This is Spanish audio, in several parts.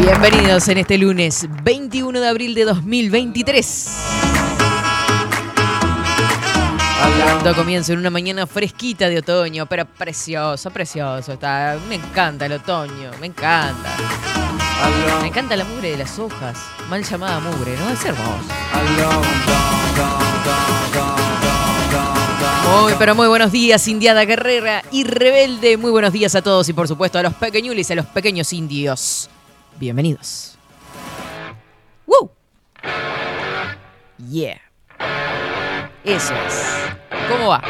Bienvenidos en este lunes 21 de abril de 2023. Dando comienzo en una mañana fresquita de otoño, pero precioso, precioso. Me encanta el otoño, me encanta. Me encanta la mugre de las hojas, mal llamada mugre, ¿no? Es hermoso. Muy, pero muy buenos días, Indiada Guerrera y Rebelde. Muy buenos días a todos y por supuesto a los pequeñulis y a los pequeños indios. Bienvenidos. ¡Woo! Yeah. Eso es. ¿Cómo va?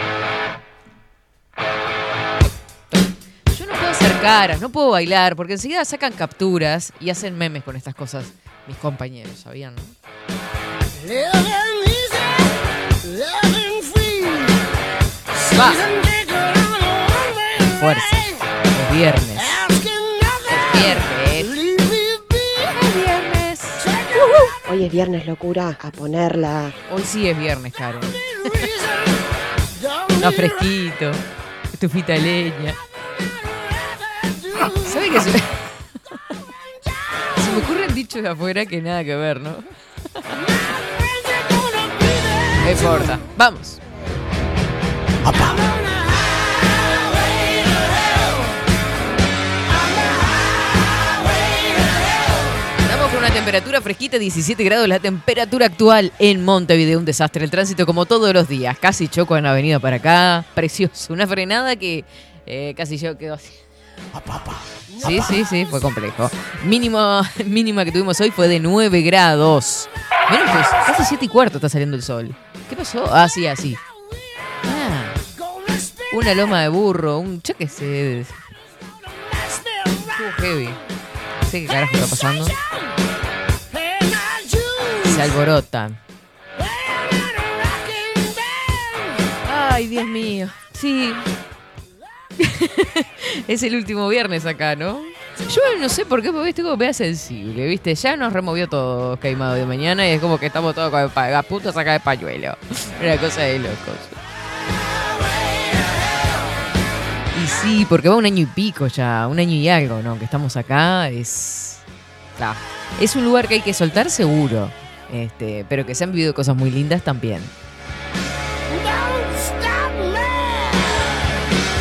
Yo no puedo hacer caras, no puedo bailar, porque enseguida sacan capturas y hacen memes con estas cosas mis compañeros, ¿sabían? no? Va. Fuerza. Es viernes. Hoy es viernes, locura, a ponerla. Hoy sí es viernes, Karen. Está fresquito. Estufita de leña. ¿Sabe qué se... se me ocurren dichos de afuera que nada que ver, ¿no? No importa. Vamos. Temperatura fresquita, 17 grados la temperatura actual en Montevideo. Un desastre el tránsito como todos los días. Casi choco en la avenida para acá. Precioso. Una frenada que eh, casi yo quedó así. Sí, sí, sí, fue complejo. Mínimo, mínima que tuvimos hoy fue de 9 grados. Menos pues, casi 7 y cuarto está saliendo el sol. ¿Qué pasó? Ah, sí, así. Ah, una loma de burro, un cheque se. Estuvo heavy. Sé qué carajo está pasando. Se alborotan. Ay, Dios mío. Sí. es el último viernes acá, ¿no? Yo no sé por qué, porque estoy como vea sensible, ¿viste? Ya nos removió todo queimado de mañana y es como que estamos todos con el pa- a punto de pañuelo. Una cosa de locos. Y sí, porque va un año y pico ya, un año y algo, ¿no? Que estamos acá, es. es un lugar que hay que soltar seguro. Este, pero que se han vivido cosas muy lindas también.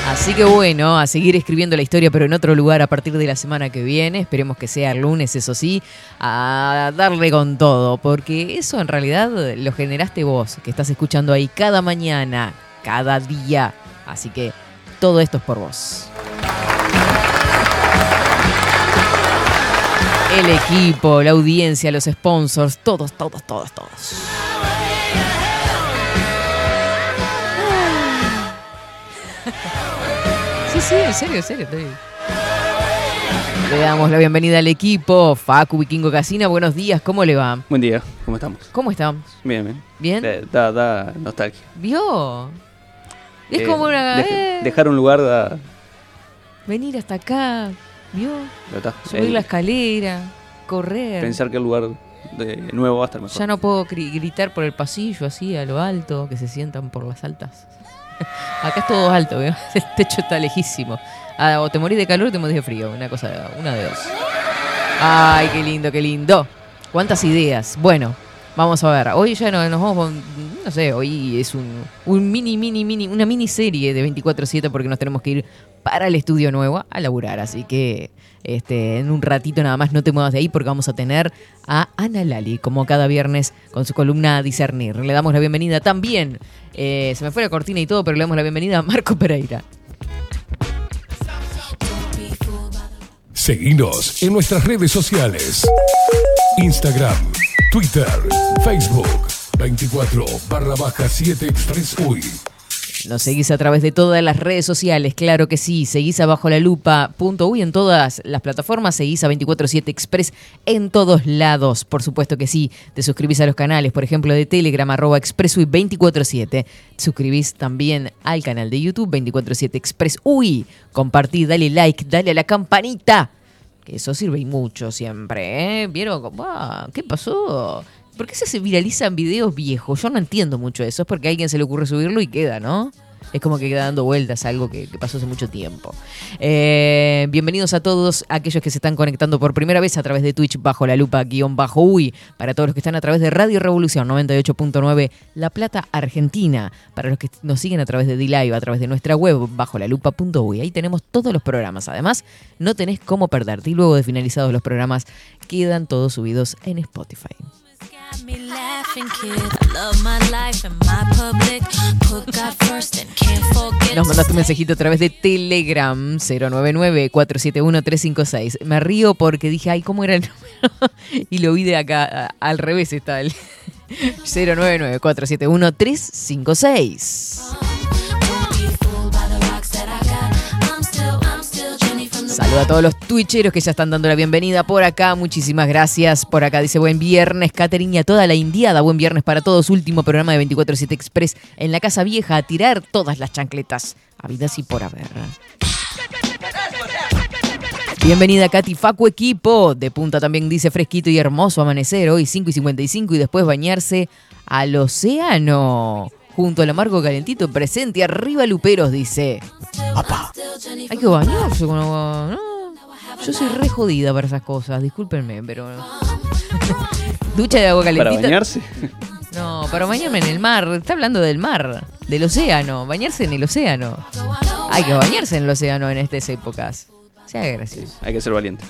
Así que bueno, a seguir escribiendo la historia, pero en otro lugar a partir de la semana que viene. Esperemos que sea lunes, eso sí, a darle con todo, porque eso en realidad lo generaste vos, que estás escuchando ahí cada mañana, cada día. Así que todo esto es por vos. El equipo, la audiencia, los sponsors, todos, todos, todos, todos. Sí, sí, en serio, en serio. estoy- Le damos la bienvenida al equipo. Facu Vikingo Casina, buenos días, ¿cómo le va? Buen día, ¿cómo estamos? ¿Cómo estamos? Bien, bien. ¿Bien? Eh, Da, da nostalgia. ¿Vio? Es Eh, como una... dej- eh, Dejar un lugar da. venir hasta acá, ¿vio? Subir El- la escalera, correr. Pensar que el lugar de nuevo va a estar mejor. Ya no puedo gri- gritar por el pasillo así a lo alto, que se sientan por las altas. Acá es todo alto, ¿veo? el techo está lejísimo. Ah, o te morís de calor o te morís de frío, una cosa, una de dos. Ay, qué lindo, qué lindo. Cuántas ideas. Bueno, vamos a ver. Hoy ya no- nos vamos con, no sé, hoy es un, mini, mini, mini, una miniserie de 24-7 porque nos tenemos que ir para el estudio nuevo a laburar. Así que este, en un ratito nada más no te muevas de ahí porque vamos a tener a Ana Lali, como cada viernes, con su columna Discernir. Le damos la bienvenida también. eh, se me fue la cortina y todo, pero le damos la bienvenida a Marco Pereira. Seguinos en nuestras redes sociales. Instagram, Twitter, Facebook, 24 barra baja 7 Express UI. Nos seguís a través de todas las redes sociales, claro que sí. Seguís a bajo la lupa en todas las plataformas. Seguís a 247 Express en todos lados, por supuesto que sí. Te suscribís a los canales, por ejemplo, de Telegram, arroba expressui 247. Suscribís también al canal de YouTube 247 Express UI. Compartí, dale like, dale a la campanita. Que eso sirve y mucho siempre, ¿eh? ¿Vieron? ¿Qué pasó? ¿Por qué se viralizan videos viejos? Yo no entiendo mucho eso. Es porque a alguien se le ocurre subirlo y queda, ¿no? Es como que queda dando vueltas algo que, pasó hace mucho tiempo. Eh, bienvenidos a todos aquellos que se están conectando por primera vez a través de Twitch bajo la lupa guion bajo UI. Para todos los que están a través de Radio Revolución 98.9 La Plata, Argentina. Para los que nos siguen a través de D-Live, a través de nuestra web bajo la lupa.ui. Ahí tenemos todos los programas. Además, no tenés cómo perderte. Y luego de finalizados los programas, quedan todos subidos en Spotify. Nos mandaste un mensajito a través de Telegram 099-471-356. Me río porque dije, ay, ¿cómo era el número? y lo vi de acá, al revés está el 099-471-356. Saludo a todos los twitcheros que ya están dando la bienvenida por acá. Muchísimas gracias. Por acá dice buen viernes, Catherine, y a toda la indiada. Buen viernes para todos. Último programa de 24-7 Express en la Casa Vieja. A tirar todas las chancletas. Habidas y por haber. Bienvenida Katy Facu Equipo. De punta también dice fresquito y hermoso amanecer. Hoy 5 y 55 y después bañarse al océano. Junto al amargo calentito presente. Arriba Luperos, dice. Hay que bañarse con agua. No, yo soy re jodida para esas cosas, discúlpenme, pero. Ducha de agua Para calentita. bañarse. No, para bañarme en el mar. Está hablando del mar, del océano. Bañarse en el océano. Hay que bañarse en el océano en estas épocas. Sea gracioso. Hay que ser valiente.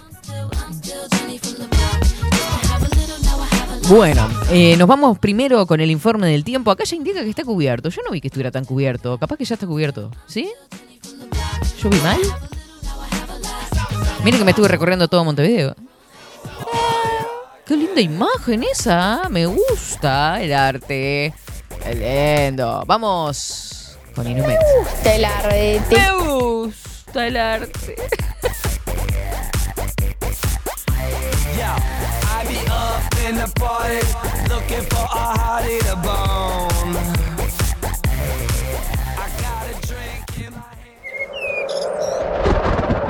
Bueno, eh, nos vamos primero con el informe del tiempo. Acá ya indica que está cubierto. Yo no vi que estuviera tan cubierto. Capaz que ya está cubierto. ¿Sí? ¿Yo vi mal? Miren que me estuve recorriendo todo Montevideo. Qué linda imagen esa. Me gusta el arte. Qué lindo. Vamos con Inumet. Te la redete. Me gusta el arte.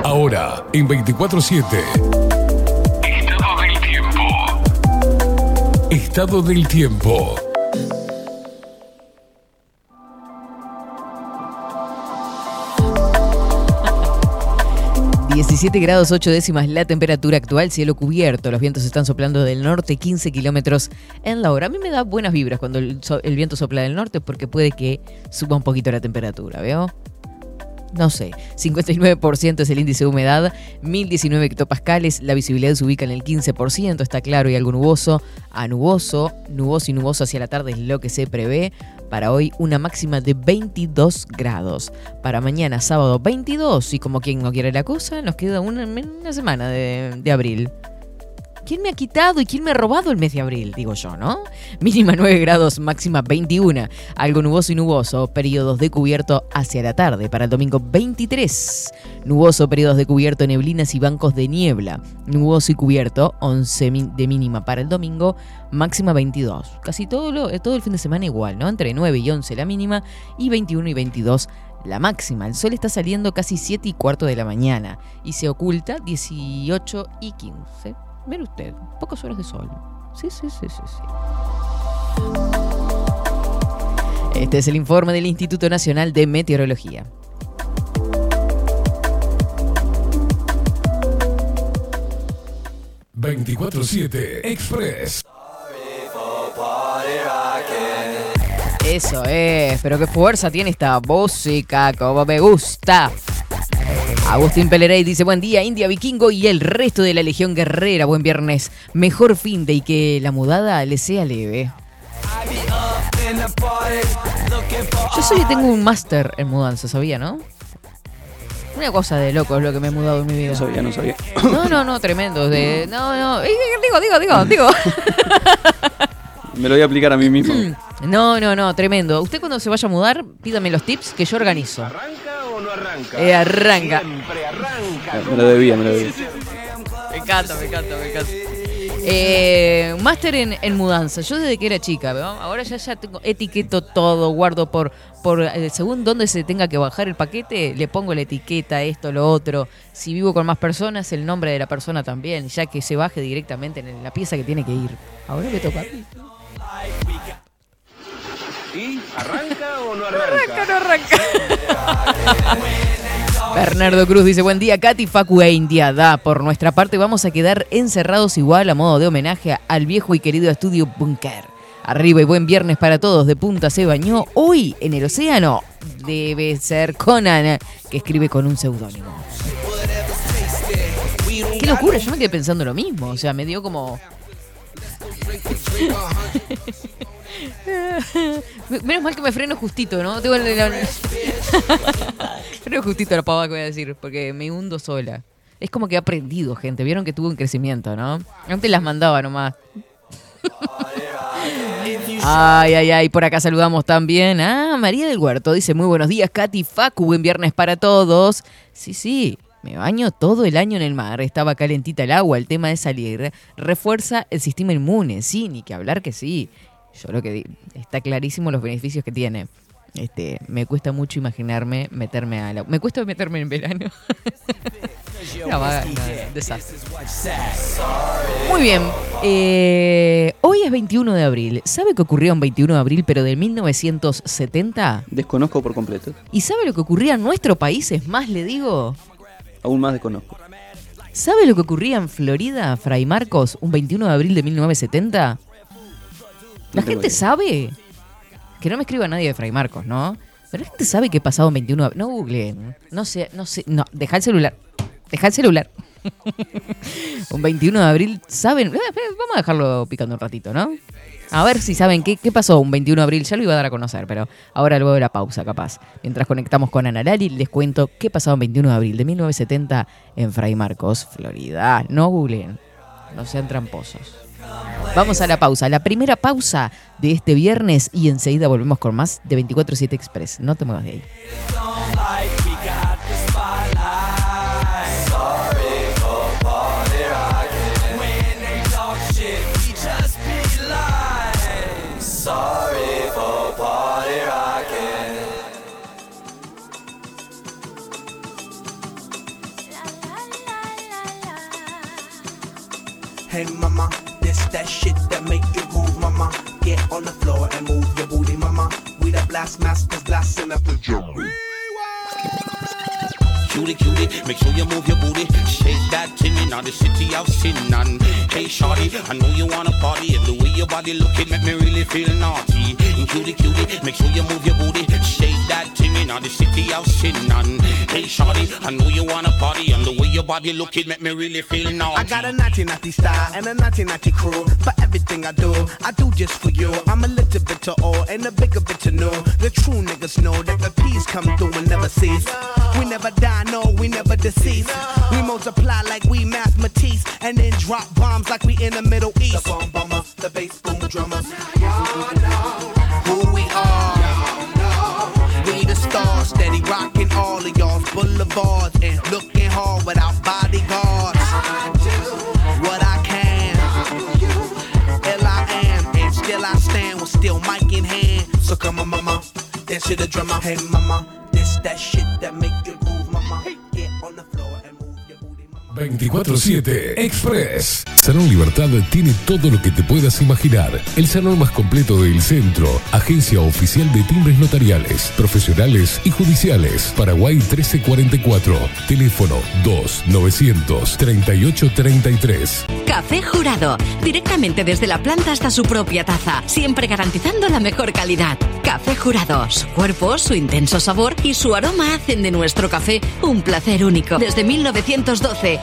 Ahora, en 24-7. Estado del tiempo. Estado del tiempo. 17 grados 8 décimas la temperatura actual, cielo cubierto. Los vientos están soplando del norte 15 kilómetros en la hora. A mí me da buenas vibras cuando el, viento sopla del norte porque puede que suba un poquito la temperatura, ¿veo? No sé, 59% es el índice de humedad, 1019 hectopascales, la visibilidad se ubica en el 15%, está claro y algo nuboso, a nuboso, nuboso y nuboso hacia la tarde es lo que se prevé. Para hoy una máxima de 22 grados. Para mañana sábado 22 y como quien no quiere la cosa, nos queda una, semana de abril. ¿Quién me ha quitado y quién me ha robado el mes de abril? Digo yo, ¿no? Mínima 9 grados, máxima 21. Algo nuboso y nuboso, periodos de cubierto hacia la tarde. Para el domingo 23. Nuboso, periodos de cubierto, neblinas y bancos de niebla. Nuboso y cubierto, 11 mi- de mínima para el domingo, máxima 22. Casi todo, lo, eh, todo el fin de semana igual, ¿no? Entre 9 y 11 la mínima y 21 y 22 la máxima. El sol está saliendo casi 7 y cuarto de la mañana y se oculta 18 y 15. Mire usted, pocas horas de sol. Sí, sí, sí, sí, sí. Este es el informe del Instituto Nacional de Meteorología. ...24-7 Express. Eso es, pero qué fuerza tiene esta música, como me gusta. Agustín Pelerey dice, buen día, India Vikingo y el resto de la Legión Guerrera, buen viernes, mejor fin de y que la mudada le sea leve. Yo solo tengo un máster en mudanza, ¿sabía, no? Una cosa de loco es lo que me he mudado en mi vida. No sabía, no sabía. No, no, no, tremendo. De, no, no, digo, digo, digo, digo. Me lo voy a aplicar a mí mismo. No, no, no, tremendo. Usted cuando se vaya a mudar, pídame los tips que yo organizo. ¿Arranca o no arranca? Eh, arranca. Siempre arranca. Me lo debía, me lo debía. Me encanta, me encanta, me encanta. Eh, máster en, en mudanza. Yo desde que era chica, ¿no? ahora ya, ya tengo etiqueto todo, guardo por, por eh, según dónde se tenga que bajar el paquete, le pongo la etiqueta, esto, lo otro. Si vivo con más personas, el nombre de la persona también, ya que se baje directamente en la pieza que tiene que ir. Ahora me toca a mí. ¿Y arranca o no arranca? no arranca. Bernardo Cruz dice, buen día, Katy, Facu e India. Da, por nuestra parte vamos a quedar encerrados igual a modo de homenaje al viejo y querido estudio Bunker. Arriba y buen viernes para todos. De punta se bañó hoy en el océano. Debe ser Conan, que escribe con un seudónimo. Qué locura, yo me quedé pensando lo mismo. O sea, me dio como... Menos mal que me freno justito, ¿no? Tengo la- freno justito la pava que voy a decir, porque me hundo sola. Es como que he aprendido, gente. Vieron que tuvo un crecimiento, ¿no? Antes las mandaba nomás. Ay, ay, ay, por acá saludamos también a María del Huerto. Dice, muy buenos días, Katy Facu, buen viernes para todos. Sí, sí, me baño todo el año en el mar, estaba calentita el agua, el tema de salir refuerza el sistema inmune, sí, ni que hablar que sí. Yo lo que di- está clarísimo los beneficios que tiene. Este, me cuesta mucho imaginarme meterme a la... Me cuesta meterme en verano. Una vaga, no, desastre. Muy bien. eh, hoy es 21 de abril. ¿Sabe qué ocurría un 21 de abril, pero de 1970? Desconozco por completo. ¿Y sabe lo que ocurría en nuestro país? Es más, le digo. Aún más desconozco. ¿Sabe lo que ocurría en Florida, Fray Marcos, un 21 de abril de 1970? La gente idea. sabe. Que no me escriba nadie de Fray Marcos, ¿no? Pero la gente sabe que pasado un 21 de abril. No googleen. No sé, no sé. No, deja el celular. Deja el celular. un 21 de abril, ¿saben? Eh, eh, Vamos a dejarlo picando un ratito, ¿no? A ver si saben qué, qué pasó un 21 de abril. Ya lo iba a dar a conocer, pero ahora luego de la pausa, capaz. Mientras conectamos con Ana Lali, les cuento qué pasó un 21 de abril de 1970 en Fray Marcos, Florida. No googleen. No sean tramposos. Vamos a la pausa, la primera pausa de este viernes y enseguida volvemos con más de 24-7 Express. No te muevas de ahí. That shit that make you move, mama. Get on the floor and move your booty, mama. We the blast masters blasting up the drum. Cutie, cutie, make sure you move your booty. Shake that thing in the city sin. And hey, shorty, I know you wanna party. And the way your body looking make me really feel naughty. And cutie, cutie, make sure you move your booty. Shake that thing in the city sin. And hey, shorty, I know you wanna party. And the way your body looking make me really feel naughty. I got a naughty naughty style and a naughty naughty crew. For everything I do, I do just for you. I'm a little bit to all and a bigger bit to know. The true niggas know that the peace come through and never cease. We never die, no, we never decease. We multiply like we mathematics and then drop bombs like we in the Middle East. The bomb bomber, the bass boom drummers. Who we are. We the stars, steady rocking all of y'all's boulevards and looking hard without bodyguards. What I can, ill I am, and still I stand with still mic in hand. So come on, mama, dance to the drummer. Hey, mama, this that shit that make you move, on the floor 24-7 Express. Salón Libertad tiene todo lo que te puedas imaginar. El salón más completo del centro. Agencia oficial de timbres notariales, profesionales y judiciales. Paraguay 1344. Teléfono 2-938-33. Café Jurado, directamente desde la planta hasta su propia taza, siempre garantizando la mejor calidad. Café Jurado, su cuerpo, su intenso sabor y su aroma hacen de nuestro café un placer único. Desde 1912,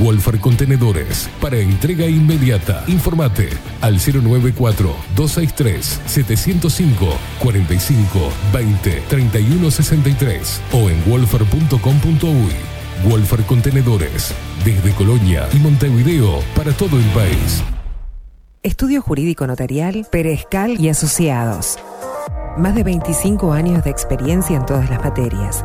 Wolfer Contenedores para entrega inmediata. Informate al 094-263-705 45 20 31 63 o en wolfer.com.uy. Wolfer Contenedores desde Colonia y Montevideo para todo el país. Estudio Jurídico Notarial, Perezcal y Asociados. Más de 25 años de experiencia en todas las materias,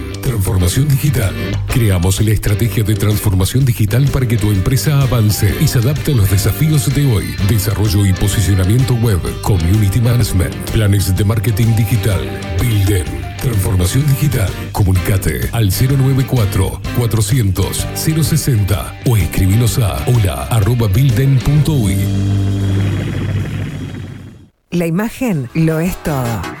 transformación digital. Creamos la estrategia de transformación digital para que tu empresa avance y se adapte a los desafíos de hoy. Desarrollo y posicionamiento web, community management, planes de marketing digital. Builden, transformación digital. Comunicate al 094 400 060 o escribinos a hola arroba builden.uy. La imagen lo es todo.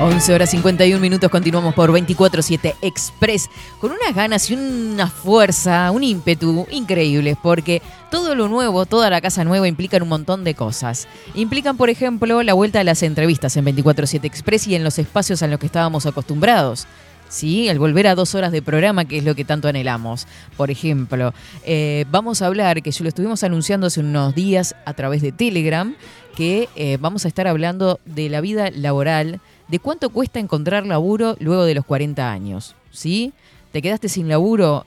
11 horas 51 minutos, continuamos por 24-7 Express, con unas ganas y una fuerza, un ímpetu increíbles, porque todo lo nuevo, toda la casa nueva implican un montón de cosas. Implican, por ejemplo, la vuelta a las entrevistas en 24-7 Express y en los espacios a los que estábamos acostumbrados. ¿sí? El volver a dos horas de programa, que es lo que tanto anhelamos. Por ejemplo, eh, vamos a hablar, que yo lo estuvimos anunciando hace unos días a través de Telegram, que eh, vamos a estar hablando de la vida laboral, de cuánto cuesta encontrar laburo luego de los 40 años, ¿sí? ¿Te quedaste sin laburo?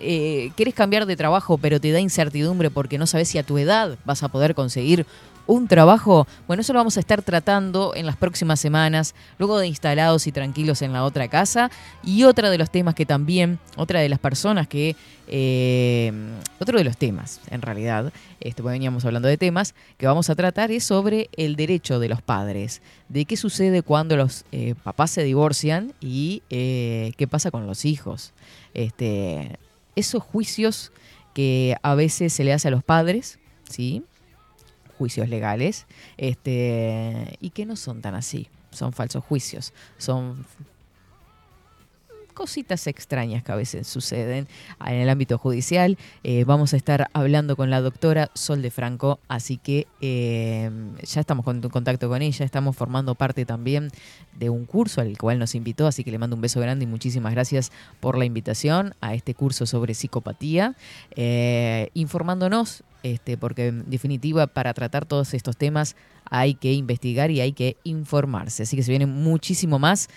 Eh, ¿Querés cambiar de trabajo pero te da incertidumbre porque no sabes si a tu edad vas a poder conseguir un trabajo? Bueno, eso lo vamos a estar tratando en las próximas semanas, luego de instalados y tranquilos en la otra casa. Y otra de los temas que también, otra de las personas que, eh, otro de los temas, en realidad, este, porque veníamos hablando de temas, que vamos a tratar es sobre el derecho de los padres, de qué sucede cuando los eh, papás se divorcian y eh, qué pasa con los hijos. Este, esos juicios que a veces se le hace a los padres, ¿sí? juicios legales, este, y que no son tan así, son falsos juicios, son cositas extrañas que a veces suceden en el ámbito judicial. Eh, vamos a estar hablando con la doctora Sol de Franco, así que eh, ya estamos en contacto con ella, estamos formando parte también de un curso al cual nos invitó, así que le mando un beso grande y muchísimas gracias por la invitación a este curso sobre psicopatía, eh, informándonos, este, porque en definitiva para tratar todos estos temas hay que investigar y hay que informarse, así que se viene muchísimo más.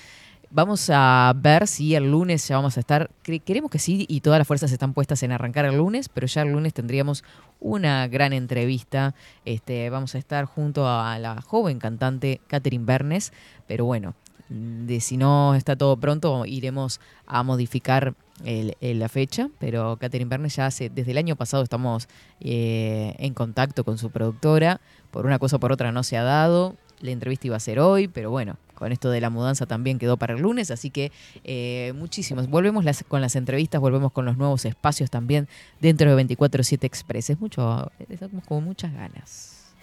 Vamos a ver si el lunes ya vamos a estar. Queremos que sí, y todas las fuerzas están puestas en arrancar el lunes, pero ya el lunes tendríamos una gran entrevista. Este, vamos a estar junto a la joven cantante Catherine Bernes, pero bueno, de si no está todo pronto, iremos a modificar el- el- la fecha, pero Catherine Bernes ya hace, desde el año pasado estamos eh, en contacto con su productora, por una cosa o por otra no se ha dado, la entrevista iba a ser hoy, pero bueno, con esto de la mudanza también quedó para el lunes, así que eh, muchísimos. Volvemos con las entrevistas, volvemos con los nuevos espacios también dentro de 24-7 Express. Es mucho, estamos como muchas ganas.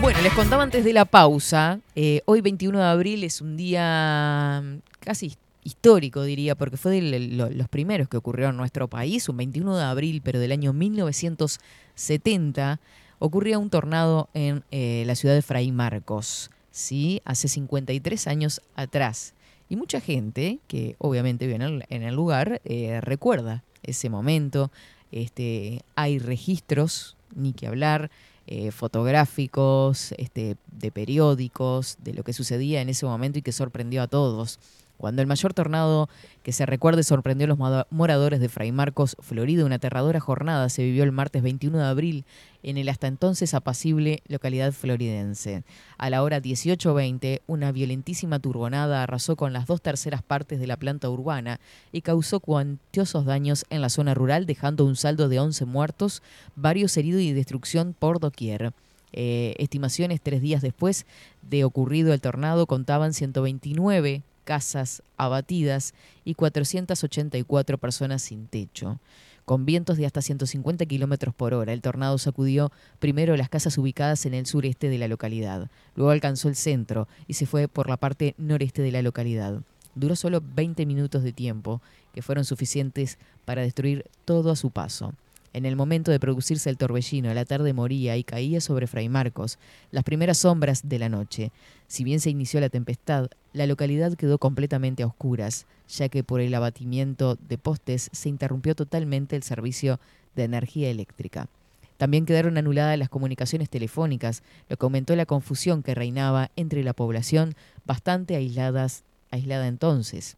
Bueno, les contaba antes de la pausa, eh, hoy 21 de abril es un día mm, casi histórico, diría, porque fue de los primeros que ocurrieron en nuestro país, un 21 de abril, pero del año 1970, ocurría un tornado en eh, la ciudad de Fray Marcos, ¿sí? hace 53 años atrás. Y mucha gente que obviamente vive en el, lugar eh, recuerda ese momento. Este, hay registros, ni que hablar, eh, fotográficos, este, de periódicos, de lo que sucedía en ese momento y que sorprendió a todos. Cuando el mayor tornado que se recuerde sorprendió a los moradores de Fray Marcos, Florida, una aterradora jornada se vivió el martes 21 de abril en el hasta entonces apacible localidad floridense. A la hora 18.20, una violentísima turbonada arrasó con las dos terceras partes de la planta urbana y causó cuantiosos daños en la zona rural, dejando un saldo de 11 muertos, varios heridos y destrucción por doquier. Eh, estimaciones tres días después de ocurrido el tornado contaban 129 casas abatidas y 484 personas sin techo. Con vientos de hasta 150 kilómetros por hora, el tornado sacudió primero las casas ubicadas en el sureste de la localidad, luego alcanzó el centro y se fue por la parte noreste de la localidad. Duró solo 20 minutos de tiempo, que fueron suficientes para destruir todo a su paso. En el momento de producirse el torbellino, la tarde moría y caía sobre Fray Marcos, las primeras sombras de la noche. Si bien se inició la tempestad, la localidad quedó completamente a oscuras, ya que por el abatimiento de postes se interrumpió totalmente el servicio de energía eléctrica. También quedaron anuladas las comunicaciones telefónicas, lo que aumentó la confusión que reinaba entre la población, bastante aislada entonces,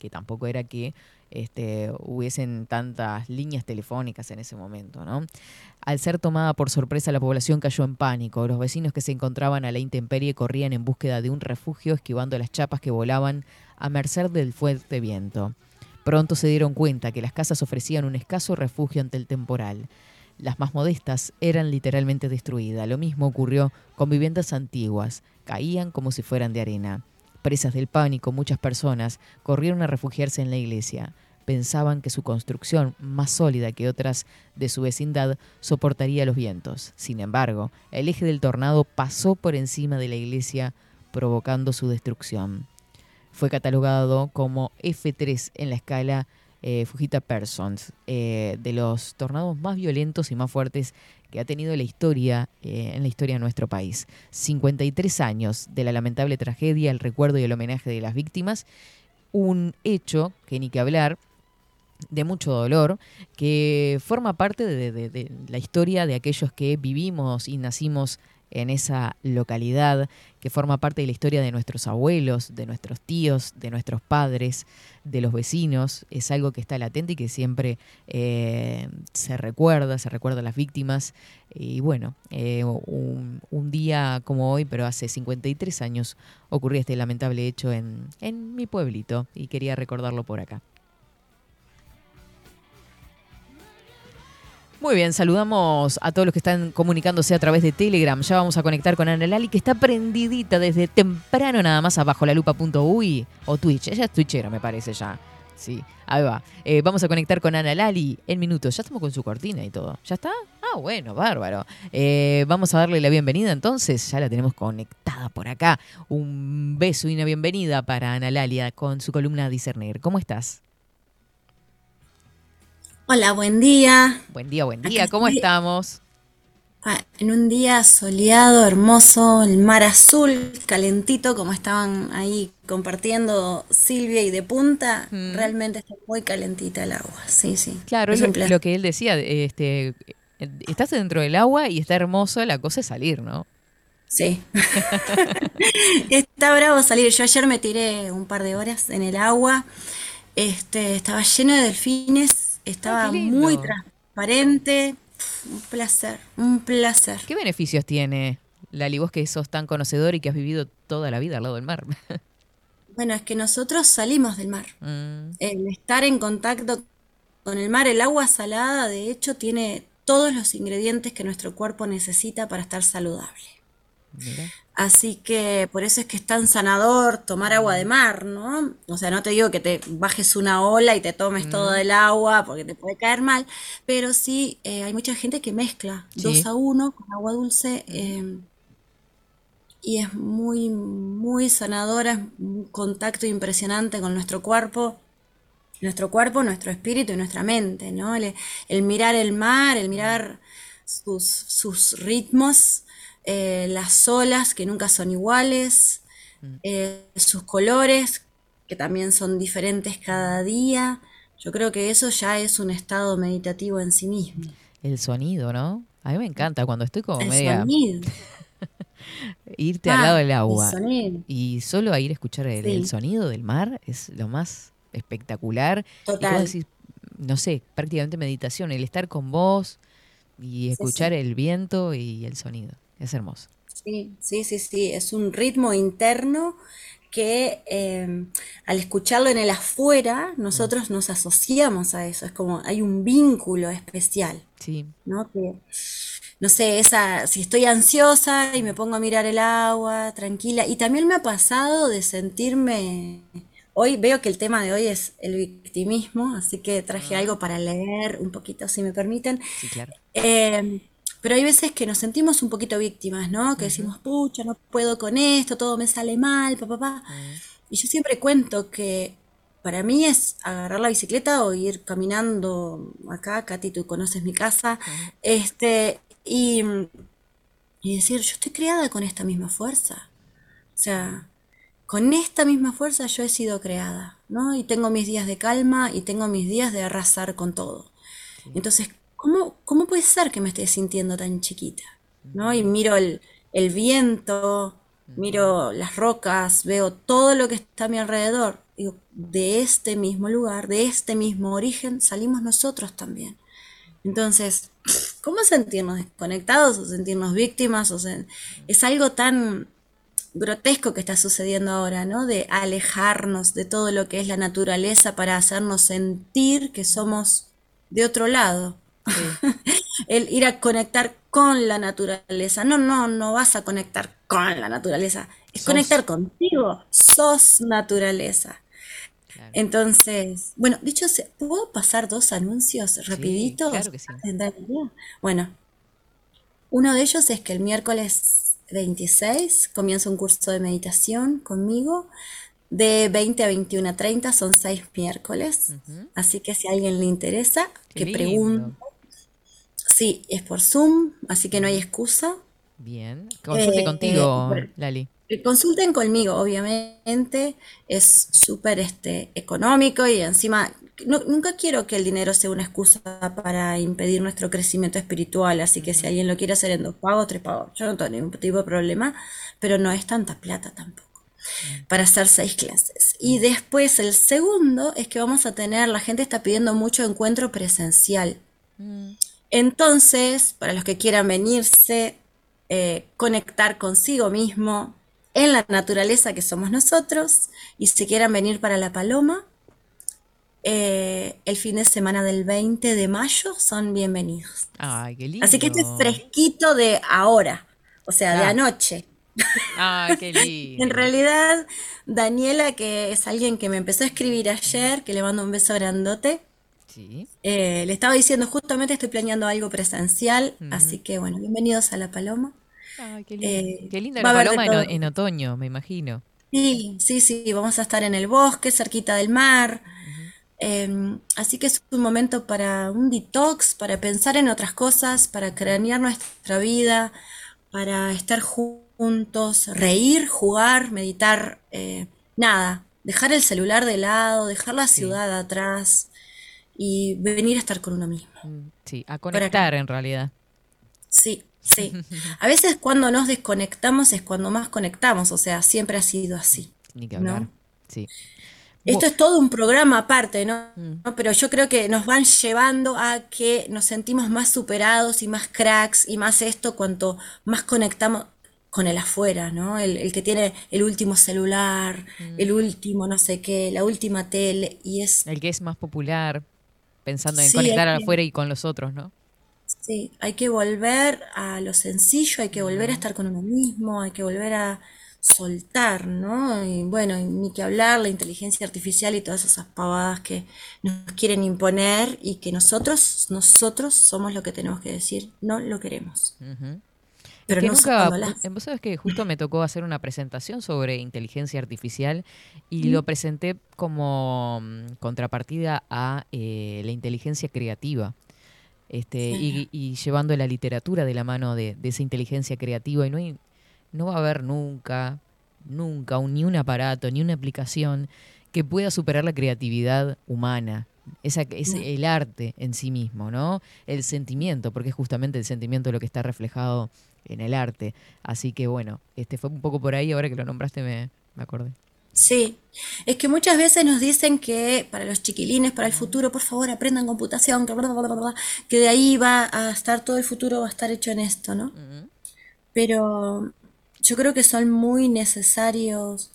que tampoco era que este, hubiesen tantas líneas telefónicas en ese momento. ¿no? Al ser tomada por sorpresa, la población cayó en pánico. Los vecinos que se encontraban a la intemperie corrían en búsqueda de un refugio, esquivando las chapas que volaban a merced del fuerte viento. Pronto se dieron cuenta que las casas ofrecían un escaso refugio ante el temporal. Las más modestas eran literalmente destruidas. Lo mismo ocurrió con viviendas antiguas. Caían como si fueran de arena. Presas del pánico, muchas personas corrieron a refugiarse en la iglesia. Pensaban que su construcción, más sólida que otras de su vecindad, soportaría los vientos. Sin embargo, el eje del tornado pasó por encima de la iglesia, provocando su destrucción. Fue catalogado como F3 en la escala eh, Fujita Persons, eh, de los tornados más violentos y más fuertes que ha tenido la historia eh, en la historia de nuestro país. 53 años de la lamentable tragedia, el recuerdo y el homenaje de las víctimas, un hecho que ni que hablar de mucho dolor, que forma parte de, la historia de aquellos que vivimos y nacimos en esa localidad, que forma parte de la historia de nuestros abuelos, de nuestros tíos, de nuestros padres, de los vecinos. Es algo que está latente y que siempre eh, se recuerda, se recuerda a las víctimas. Y bueno, eh, un, un día como hoy, pero hace 53 años, ocurrió este lamentable hecho en, en mi pueblito y quería recordarlo por acá. Muy bien, saludamos a todos los que están comunicándose a través de Telegram. Ya vamos a conectar con Ana Lali, que está prendidita desde temprano nada más a bajo la o Twitch. Ella es twitchera, me parece ya. Sí, ahí va. Eh, vamos a conectar con Ana Lali en minutos. Ya estamos con su cortina y todo. ¿Ya está? Ah, bueno, bárbaro. Eh, vamos a darle la bienvenida entonces. Ya la tenemos conectada por acá. Un beso y una bienvenida para Ana Lalia con su columna Discernir. ¿Cómo estás? Hola, buen día. Buen día, buen día. Acá ¿Cómo estoy. estamos? Ah, En un día soleado, hermoso, el mar azul, calentito, como estaban ahí compartiendo Silvia y de punta, realmente está muy calentita el agua. Sí, sí. Claro, Es lo, lo que él decía. Este, estás dentro del agua y está hermoso. La cosa es salir, ¿no? Sí. Está bravo salir. Yo ayer me tiré un par de horas en el agua. Este, estaba lleno de delfines, estaba muy transparente. Un placer, un placer. ¿Qué beneficios tiene, Lali, vos que sos tan conocedor y que has vivido toda la vida al lado del mar? Bueno, es que nosotros salimos del mar. Mm, El estar en contacto con el mar, el agua salada, de hecho, tiene todos los ingredientes que nuestro cuerpo necesita para estar saludable. Mira. Así que por eso es que es tan sanador tomar agua de mar, ¿no? O sea, no te digo que te bajes una ola y te tomes todo el agua porque te puede caer mal, pero sí eh, hay mucha gente que mezcla Sí. dos a uno con agua dulce eh, y es muy, muy sanadora, es un contacto impresionante con nuestro cuerpo, nuestro cuerpo, nuestro espíritu y nuestra mente, ¿no? El, el mirar el mar, el mirar sus, sus ritmos, eh, las olas que nunca son iguales, eh, sus colores que también son diferentes cada día. Yo creo que eso ya es un estado meditativo en sí mismo. El sonido, ¿no? A mí me encanta cuando estoy como El media... sonido. Irte Ah, al lado del el agua sonido. y solo a ir a escuchar el, Sí. el sonido del mar es lo más espectacular. Total. decís, no sé, prácticamente meditación, el estar con vos y escuchar sí. el viento y el sonido. Es hermoso. Sí, sí, sí, sí, es un ritmo interno que eh, al escucharlo en el afuera, nosotros nos asociamos a eso, es como hay un vínculo especial, Sí. ¿no? Que, no sé, esa, si estoy ansiosa y me pongo a mirar el agua, tranquila, y también me ha pasado de sentirme, hoy veo que el tema de hoy es el victimismo, así que traje algo para leer un poquito, si me permiten. Sí, claro. Eh, pero hay veces que nos sentimos un poquito víctimas, ¿no? Que decimos, pucha, no puedo con esto, todo me sale mal, papá, papá. Y yo siempre cuento que para mí es agarrar la bicicleta o ir caminando acá, Katy, tú conoces mi casa, este, y, y decir, yo estoy creada con esta misma fuerza. O sea, con esta misma fuerza yo he sido creada, ¿no? Y tengo mis días de calma y tengo mis días de arrasar con todo. Entonces, ¿cómo, cómo puede ser que me esté sintiendo tan chiquita? ¿No? Y miro el, el viento, miro las rocas, veo todo lo que está a mi alrededor. Digo, de este mismo lugar, de este mismo origen, salimos nosotros también. Entonces, ¿cómo sentirnos desconectados o sentirnos víctimas? O sen- es algo tan grotesco que está sucediendo ahora, ¿no? De alejarnos de todo lo que es la naturaleza para hacernos sentir que somos de otro lado. El ir a conectar con la naturaleza. No, no, no vas a conectar con la naturaleza. Es Sos. conectar contigo. Sos naturaleza. Entonces, bueno, dicho sea, ¿puedo pasar dos anuncios rapiditos? claro que sí. Bueno, uno de ellos es que el miércoles 26 comienza un curso de meditación conmigo de 20 a 21 a 30, son seis miércoles. Así que si a alguien le interesa, Qué que lindo. pregunte. Sí, es por Zoom, así que no hay excusa. Bien. Consulte Eh, contigo, bueno. Lali. Eh, Consulten conmigo, obviamente, es súper este, económico y encima, no- nunca quiero que el dinero sea una excusa para impedir nuestro crecimiento espiritual, así que si alguien lo quiere hacer en dos pagos, tres pagos, yo no tengo ningún tipo de problema, pero no es tanta plata tampoco para hacer seis clases. Y después el segundo es que vamos a tener, la gente está pidiendo mucho encuentro presencial. Entonces, para los que quieran venirse, eh, conectar consigo mismo en la naturaleza que somos nosotros, y si quieran venir para La Paloma, eh, el fin de semana del 20 de mayo son bienvenidos. Ay, qué lindo. Así que este es fresquito de ahora, o sea, de Claro. anoche. Ay, qué lindo. En realidad, Daniela, que es alguien que me empezó a escribir ayer, que le mando un beso grandote, Sí. eh, le estaba diciendo justamente estoy planeando algo presencial, así que bueno, bienvenidos a La Paloma. Ay, qué lindo. Eh, qué linda la paloma en otoño, me imagino. Sí, sí, sí, vamos a estar en el bosque, cerquita del mar. Em, así que es un momento para un detox, para pensar en otras cosas, para cranear nuestra vida, para estar juntos, reír, jugar, meditar, eh, nada, dejar el celular de lado, dejar la ciudad atrás y venir a estar con uno mismo. Sí, a conectar en realidad. Sí, sí. A veces cuando nos desconectamos es cuando más conectamos, o sea, siempre ha sido así. Ni que ¿no? hablar. Sí. Esto es todo un programa aparte, ¿no? Mm. ¿no? Pero yo creo que nos van llevando a que nos sentimos más superados y más cracks y más esto cuanto más conectamos con el afuera, ¿no? El, el que tiene el último celular, Mm. el último no sé qué, la última tele y es, El que es más popular, pensando en Sí, conectar que- afuera y con los otros, ¿no? sí, hay que volver a lo sencillo, hay que volver a estar con uno mismo, hay que volver a soltar, ¿no? Y bueno, ni que hablar, la inteligencia artificial y todas esas pavadas que nos quieren imponer y que nosotros, nosotros somos lo que tenemos que decir, no lo queremos. Ujú. Pero que no nunca, eh, vos sabés que justo me tocó hacer una presentación sobre inteligencia artificial y lo presenté como mm, contrapartida a eh, la inteligencia creativa. Este, y, y llevando la literatura de la mano de, de esa inteligencia creativa y no hay, no va a haber nunca, nunca un- ni un aparato, ni una aplicación que pueda superar la creatividad humana. Esa, es el arte en sí mismo, ¿no? El sentimiento, porque es justamente el sentimiento lo que está reflejado en el arte. Así que bueno, este fue un poco por ahí, ahora que lo nombraste me, me acordé. Sí, es que muchas veces nos dicen que para los chiquilines, para el futuro, por favor aprendan computación, que, bla, bla, bla, bla, que de ahí va a estar todo el futuro, va a estar hecho en esto, ¿no? Pero yo creo que son muy necesarios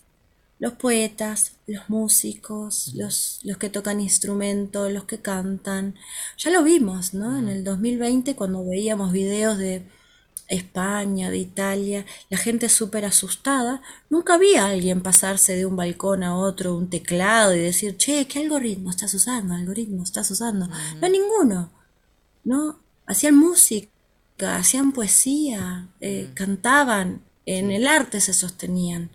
los poetas, los músicos, los, los que tocan instrumentos, los que cantan. Ya lo vimos, ¿no? En el 2020 cuando veíamos videos de España, de Italia, la gente súper asustada. Nunca vi a alguien pasarse de un balcón a otro un teclado y decir, che, ¿qué algoritmo estás usando? ¿Algoritmo estás usando? No, ninguno. ¿No? Hacían música, hacían poesía, eh, cantaban, en el arte se sostenían.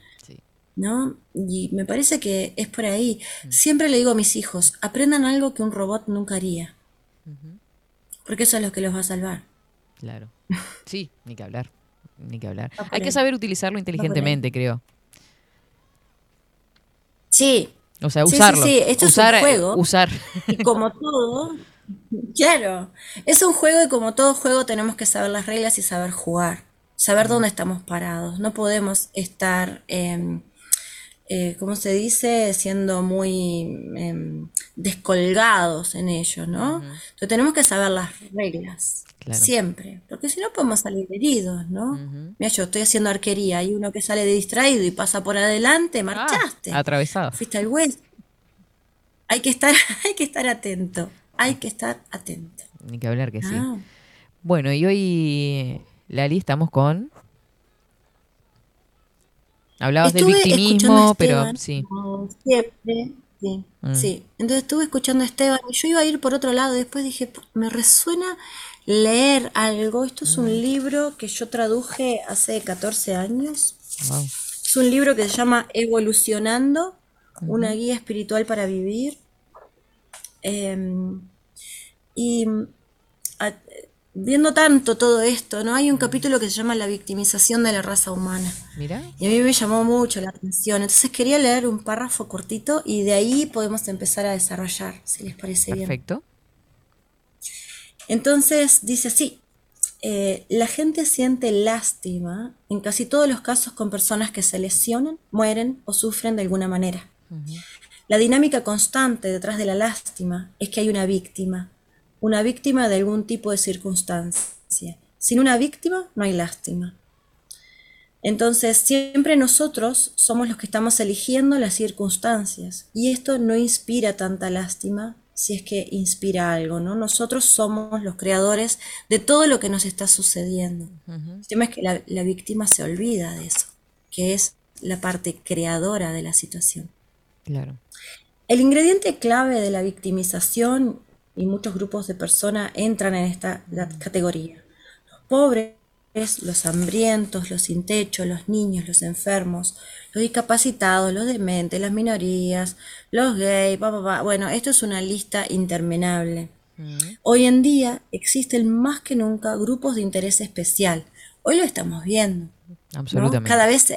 ¿No? Y me parece que es por ahí. Siempre le digo a mis hijos, aprendan algo que un robot nunca haría. Porque eso es lo que los va a salvar. Claro. Sí, ni que hablar. Ni que hablar. Hay que saber utilizarlo inteligentemente, creo. Sí. O sea, Sí, sí, usarlo. sí, esto es un usar, eh, juego. Usar. Y como todo, claro, es un juego y como todo juego tenemos que saber las reglas y saber jugar, saber dónde estamos parados. No podemos estar, em, eh, ¿cómo se dice? Siendo muy em, descolgados en ello, ¿no? Entonces tenemos que saber las reglas, Claro. siempre, porque si no podemos salir heridos, ¿no? Mira, yo estoy haciendo arquería y uno que sale de distraído y pasa por adelante, marchaste. Atravesado. Fuiste al hueso. Hay que estar, hay que estar atento. Hay que estar atento. Ni que hablar que sí. Ah. Bueno, y hoy, Lali, estamos con. Hablabas del victimismo, pero sí. siempre. Sí, Mm. sí. Entonces estuve escuchando a Esteban y yo iba a ir por otro lado. Después dije, "P- me resuena leer algo. Esto es un Mm. libro que yo traduje hace 14 años. Wow. Es un libro que se llama Evolucionando, una guía espiritual para vivir. Em, y viendo tanto todo esto, ¿no? Hay un capítulo que se llama La victimización de la raza humana. Mira. Y a mí me llamó mucho la atención. Entonces quería leer un párrafo cortito y de ahí podemos empezar a desarrollar, si les parece bien. Perfecto. Entonces dice así, eh, la gente siente lástima en casi todos los casos con personas que se lesionan, mueren o sufren de alguna manera. La dinámica constante detrás de la lástima es que hay una víctima, una víctima de algún tipo de circunstancia. Sin una víctima no hay lástima. Entonces, siempre nosotros somos los que estamos eligiendo las circunstancias y esto no inspira tanta lástima si es que inspira algo, ¿no? Nosotros somos los creadores de todo lo que nos está sucediendo. El tema es que la, la víctima se olvida de eso. que es la parte creadora de la situación. Claro. El ingrediente clave de la victimización, y muchos grupos de personas entran en esta categoría. Los pobres, los hambrientos, los sin techo, los niños, los enfermos, los discapacitados, los dementes, las minorías, los gays, bueno, esto es una lista interminable. Hoy en día existen más que nunca grupos de interés especial. Hoy lo estamos viendo. ¿no? Absolutamente. Cada vez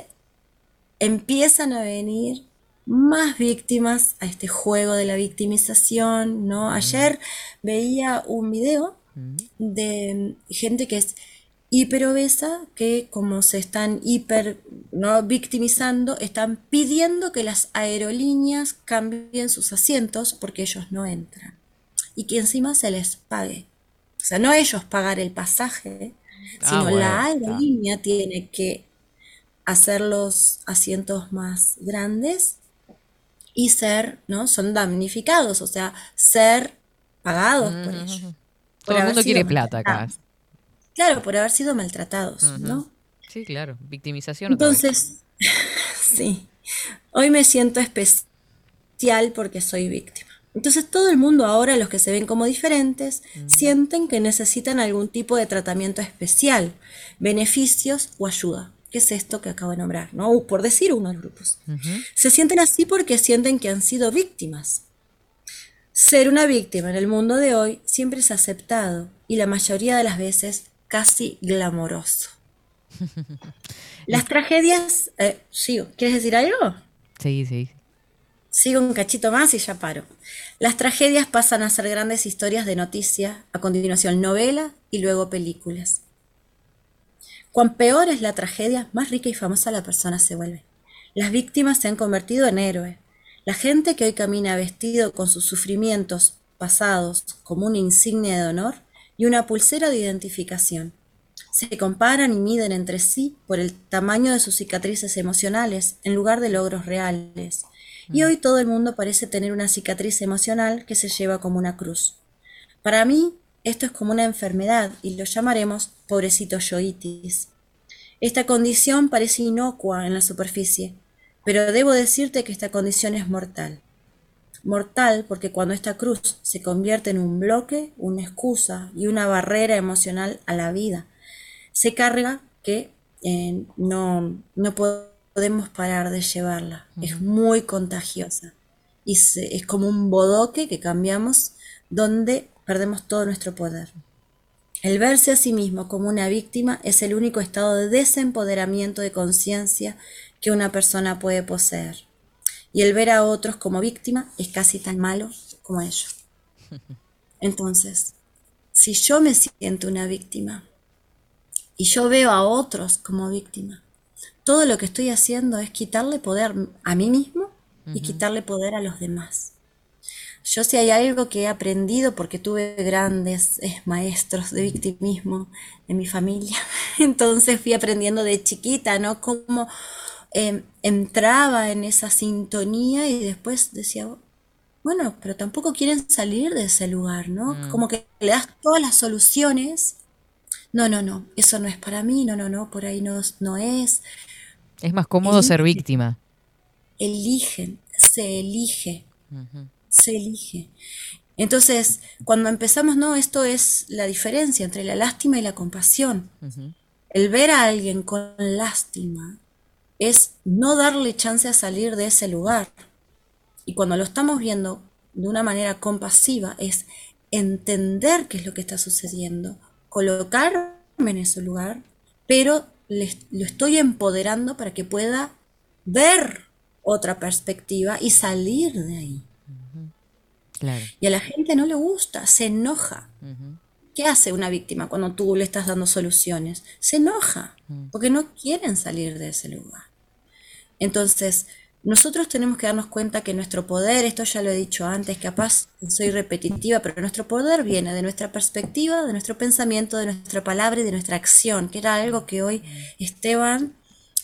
empiezan a venir más víctimas a este juego de la victimización, ¿no? Ayer veía un video de gente que es hiperobesa, que como se están hiper ¿no? victimizando, están pidiendo que las aerolíneas cambien sus asientos porque ellos no entran. Y que encima se les pague. O sea, no ellos pagar el pasaje, Ah, sino bueno, la aerolínea tiene que hacer los asientos más grandes y ser, ¿no? Son damnificados, o sea, ser pagados por ellos. por Todo el haber mundo quiere plata acá. Claro, por haber sido maltratados, ¿no? Sí, claro. Victimización. Entonces, sí, hoy me siento especial porque soy víctima. Entonces todo el mundo ahora, los que se ven como diferentes, sienten que necesitan algún tipo de tratamiento especial, beneficios o ayuda. ¿Qué es esto que acabo de nombrar? ¿no? Por decir uno de los grupos. Se sienten así porque sienten que han sido víctimas. Ser una víctima en el mundo de hoy siempre es aceptado y la mayoría de las veces casi glamoroso. Las tragedias... eh, sigo. ¿Quieres decir algo? Sí, sí. Sigo un cachito más y ya paro. Las tragedias pasan a ser grandes historias de noticia, a continuación novela y luego películas. Cuan peor es la tragedia, más rica y famosa la persona se vuelve. Las víctimas se han convertido en héroes. La gente que hoy camina vestido con sus sufrimientos pasados como una insignia de honor y una pulsera de identificación. Se comparan y miden entre sí por el tamaño de sus cicatrices emocionales en lugar de logros reales. Y hoy todo el mundo parece tener una cicatriz emocional que se lleva como una cruz. Para mí, esto es como una enfermedad y lo llamaremos pobrecito yoitis. Esta condición parece inocua en la superficie, pero debo decirte que esta condición es mortal. Mortal porque cuando esta cruz se convierte en un bloque, una excusa y una barrera emocional a la vida, se carga que eh, no, no podemos parar de llevarla. Es muy contagiosa. Y se- es como un bodoque que cambiamos donde perdemos todo nuestro poder. El verse a sí mismo como una víctima es el único estado de desempoderamiento de conciencia que una persona puede poseer. Y el ver a otros como víctima es casi tan malo como ellos. Entonces, si yo me siento una víctima y yo veo a otros como víctima, todo lo que estoy haciendo es quitarle poder a mí mismo y quitarle poder a los demás. Yo si hay algo que he aprendido porque tuve grandes eh, maestros de victimismo en mi familia, entonces fui aprendiendo de chiquita, ¿no? Cómo eh, entraba en esa sintonía y después decía, bueno, pero tampoco quieren salir de ese lugar, ¿no? Mm. Como que le das todas las soluciones. No, no, no, eso no es para mí, no, no, no, por ahí no, no es. Es más cómodo ser víctima. Eligen, se elige se elige. Entonces, cuando empezamos, no, esto es la diferencia entre la lástima y la compasión. El ver a alguien con lástima es no darle chance a salir de ese lugar. Y cuando lo estamos viendo de una manera compasiva es entender qué es lo que está sucediendo, colocarme en ese lugar, pero le- lo estoy empoderando para que pueda ver otra perspectiva y salir de ahí. Claro. Y a la gente no le gusta, se enoja. ¿Qué hace una víctima cuando tú le estás dando soluciones? Se enoja, porque no quieren salir de ese lugar. Entonces, nosotros tenemos que darnos cuenta que nuestro poder, esto ya lo he dicho antes, capaz soy repetitiva, pero nuestro poder viene de nuestra perspectiva, de nuestro pensamiento, de nuestra palabra y de nuestra acción, que era algo que hoy Esteban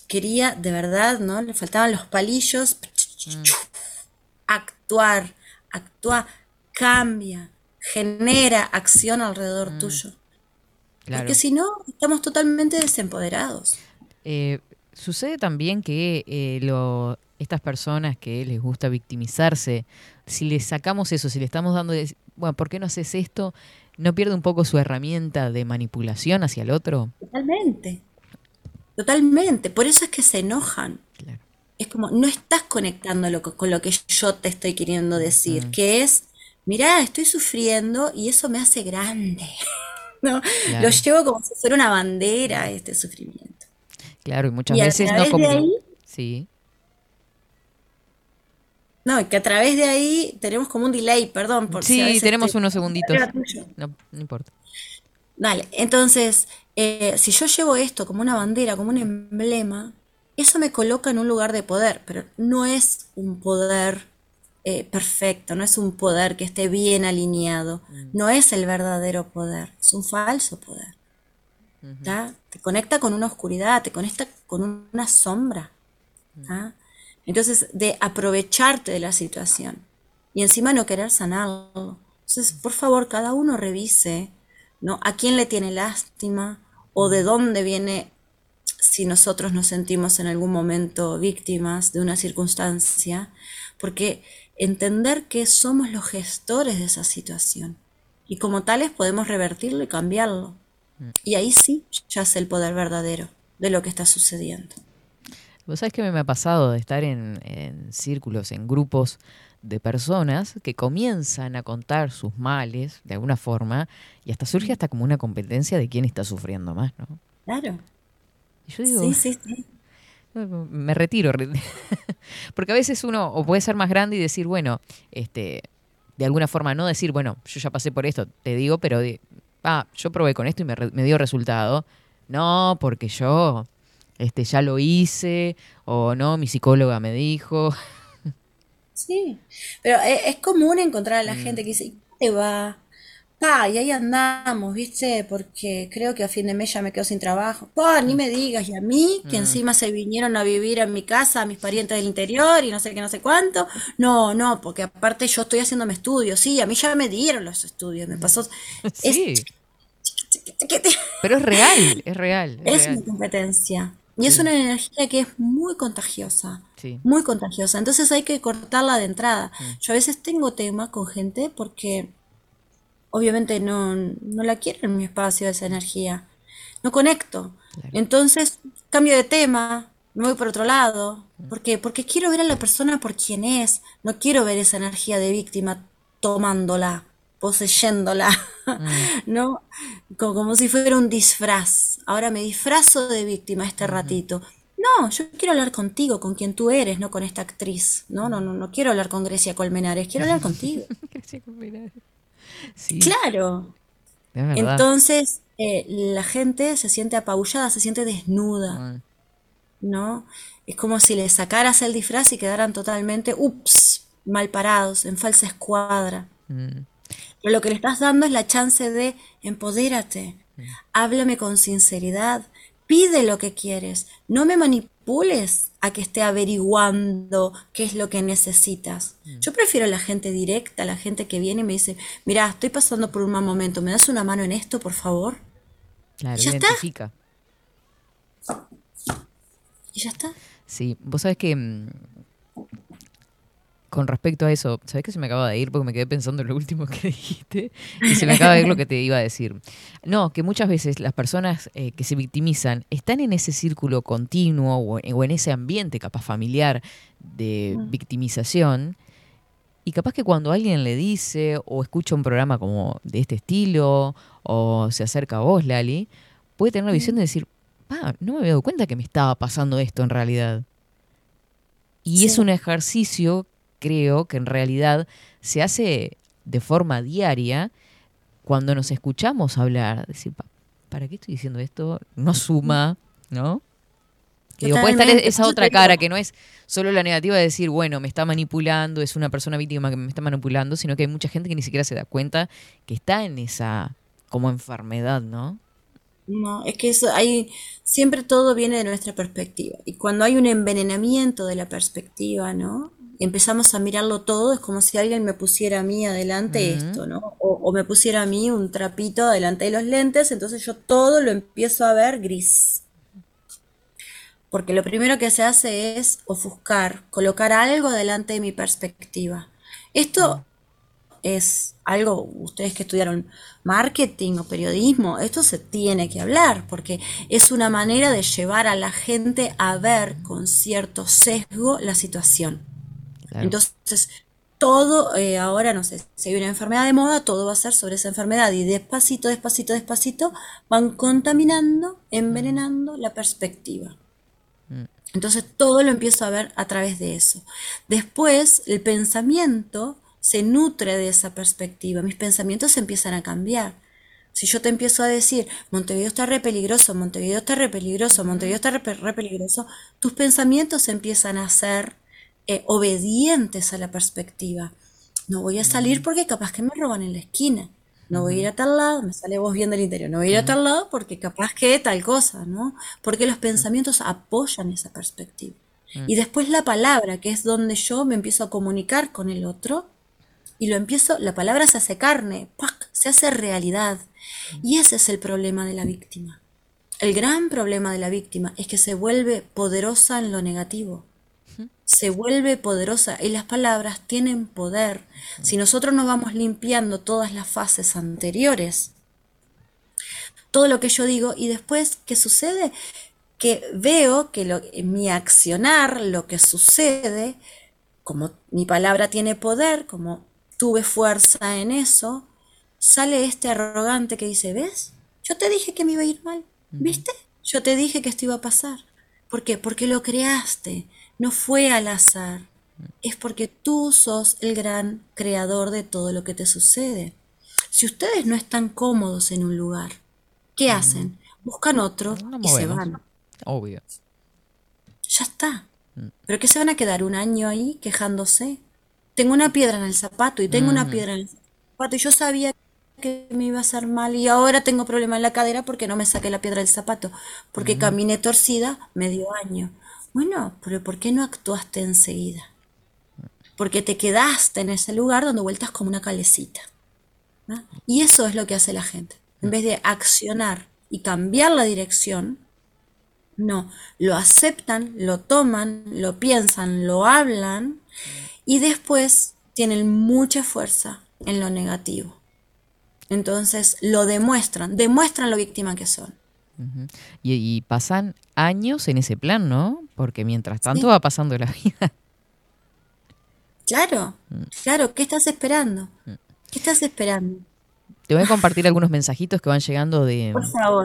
quería de verdad, ¿no? Le faltaban los palillos. Actuar, actúa, cambia, genera acción alrededor tuyo. Claro. Porque si no, estamos totalmente desempoderados. Eh, sucede también que eh, lo, estas personas que les gusta victimizarse, si les sacamos eso, si le estamos dando, bueno, ¿por qué no haces esto? ¿No pierde un poco su herramienta de manipulación hacia el otro? Totalmente. Totalmente. Por eso es que se enojan. Es como, no estás conectando lo que- con lo que yo te estoy queriendo decir, que es, mirá, estoy sufriendo y eso me hace grande. ¿no? Claro. Lo llevo como si fuera una bandera este sufrimiento. Claro, y muchas Y veces no como... ahí- Sí, No, que a través de ahí tenemos como un delay, perdón. Por si a sí veces tenemos te- unos segunditos. No, no importa. Dale, entonces, eh, si yo llevo esto como una bandera, como un emblema, eso me coloca en un lugar de poder, pero no es un poder eh, perfecto, no es un poder que esté bien alineado, no es el verdadero poder, es un falso poder. ¿tá? Te conecta con una oscuridad, te conecta con un- una sombra. ¿tá? Entonces, de aprovecharte de la situación y encima no querer sanarlo. Entonces, por favor, cada uno revise, ¿no? A quién le tiene lástima o de dónde viene si nosotros nos sentimos en algún momento víctimas de una circunstancia, porque entender que somos los gestores de esa situación y como tales podemos revertirlo y cambiarlo. Y ahí sí yace el poder verdadero de lo que está sucediendo. Vos sabés que me ha pasado de estar en, en círculos, en grupos de personas que comienzan a contar sus males de alguna forma y hasta surge hasta como una competencia de quién está sufriendo más, ¿no? Claro. Y yo digo, Sí, sí, sí. me retiro. re- Porque a veces uno o puede ser más grande y decir, bueno, este, de alguna forma no decir, bueno, yo ya pasé por esto, te digo, pero de, ah, yo probé con esto y me, re- me dio resultado. No, porque yo este, ya lo hice, o no, mi psicóloga me dijo. Sí, pero e- es común encontrar a la Mm. gente que dice, ¿y cómo te va? Pa, y ahí andamos, ¿viste? Porque creo que a fin de mes ya me quedo sin trabajo. Ni me digas, y a mí, que Mm. encima se vinieron a vivir a mi casa, a mis parientes del interior y no sé qué, no sé cuánto. No, no, porque aparte yo estoy haciéndome estudios, sí, a mí ya me dieron los estudios, me pasó. Es, Sí, pero es real, es real. Es, es real. una competencia. Y es una energía que es muy contagiosa. Sí. muy contagiosa. Entonces hay que cortarla de entrada. Mm. Yo a veces tengo tema con gente porque obviamente no, no la quiero en mi espacio esa energía. No conecto. Entonces cambio de tema, me voy por otro lado. Mm. ¿Por qué? Porque quiero ver a la persona por quien es. No quiero ver esa energía de víctima tomándola, poseyéndola. ¿No? Como, como si fuera un disfraz. Ahora me disfrazo de víctima este ratito. No, yo quiero hablar contigo, con quien tú eres, no con esta actriz. No, no, no, no quiero hablar con Grecia Colmenares, quiero hablar contigo. Sí, Claro. Entonces, eh, la gente se siente apabullada, se siente desnuda, ¿no? Es como si le sacaras el disfraz y quedaran totalmente, ups, mal parados, en falsa escuadra. Mm. Pero lo que le estás dando es la chance de empodérate, háblame con sinceridad, pide lo que quieres, no me manipules a que esté averiguando qué es lo que necesitas. Yo prefiero la gente directa, la gente que viene y me dice, mira, estoy pasando por un mal momento, ¿me das una mano en esto, por favor? Claro, ¿Ya está? identifica. Y ya está. Sí, vos sabés que mm, con respecto a eso, ¿sabés que se me acaba de ir porque me quedé pensando en lo último que dijiste? Y se me acaba de ir lo que te iba a decir. No, que muchas veces las personas eh, que se victimizan están en ese círculo continuo o, o en ese ambiente capaz familiar de victimización. Y capaz que cuando alguien le dice o escucha un programa como de este estilo o se acerca a vos, Lali, puede tener la visión de decir, "Pa, no me había dado cuenta que me estaba pasando esto en realidad. Y es un ejercicio, creo, que en realidad se hace de forma diaria cuando nos escuchamos hablar. Decir, "Pa, ¿para qué estoy diciendo esto? No suma, ¿no? Digo, puede estar esa otra cara que no es solo la negativa de decir, bueno, me está manipulando, es una persona víctima que me está manipulando, sino que hay mucha gente que ni siquiera se da cuenta que está en esa como enfermedad, ¿no? No, es que eso hay, siempre todo viene de nuestra perspectiva. Y cuando hay un envenenamiento de la perspectiva, ¿no? Empezamos a mirarlo todo, es como si alguien me pusiera a mí adelante esto, ¿no? O, o me pusiera a mí un trapito adelante de los lentes, entonces yo todo lo empiezo a ver gris. Porque lo primero que se hace es ofuscar, colocar algo delante de mi perspectiva. Esto es algo, ustedes que estudiaron marketing o periodismo, esto se tiene que hablar, porque es una manera de llevar a la gente a ver con cierto sesgo la situación. Claro. Entonces, todo, eh, ahora no sé, si hay una enfermedad de moda, todo va a ser sobre esa enfermedad y despacito, despacito, despacito van contaminando, envenenando la perspectiva. Mm. Entonces todo lo empiezo a ver a través de eso. Después el pensamiento se nutre de esa perspectiva, mis pensamientos empiezan a cambiar. Si yo te empiezo a decir, Montevideo está re peligroso, Montevideo está re peligroso, Montevideo está re, re peligroso, tus pensamientos empiezan a ser eh, obedientes a la perspectiva. No voy a salir porque capaz que me roban en la esquina. No voy a ir a tal lado, me sale voz bien del interior. No voy a ir a tal lado porque capaz que tal cosa, ¿no? Porque los pensamientos apoyan esa perspectiva. Y después la palabra, que es donde yo me empiezo a comunicar con el otro, y lo empiezo, la palabra se hace carne, ¡pac! se hace realidad. Y ese es el problema de la víctima. El gran problema de la víctima es que se vuelve poderosa en lo negativo. Se vuelve poderosa y las palabras tienen poder. Si nosotros nos vamos limpiando todas las fases anteriores, todo lo que yo digo y después, ¿qué sucede? Que veo que lo- mi accionar, lo que sucede, como mi palabra tiene poder, como tuve fuerza en eso, sale este arrogante que dice, ¿ves? Yo te dije que me iba a ir mal, ¿viste? Yo te dije que esto iba a pasar. ¿Por qué? Porque lo creaste, no fue al azar. Es porque tú sos el gran creador de todo lo que te sucede. Si ustedes no están cómodos en un lugar, ¿qué hacen? Buscan otro y se van. Obvio. Ya está. ¿Pero qué se van a quedar un año ahí quejándose? Tengo una piedra en el zapato y tengo una Ujú. piedra en el zapato y yo sabía que me iba a hacer mal y ahora tengo problema en la cadera porque no me saqué la piedra del zapato, porque caminé torcida medio año. Bueno, pero ¿por qué no actuaste enseguida? Porque te quedaste en ese lugar dando vueltas como una calecita. ¿no? Y eso es lo que hace la gente. En vez de accionar y cambiar la dirección, no, lo aceptan, lo toman, lo piensan, lo hablan y después tienen mucha fuerza en lo negativo. Entonces lo demuestran, demuestran lo víctima que son. Y, y pasan años en ese plan, ¿no? Porque mientras tanto Sí. va pasando la vida. Claro, claro, ¿qué estás esperando? ¿Qué estás esperando? Te voy a compartir algunos mensajitos que van llegando de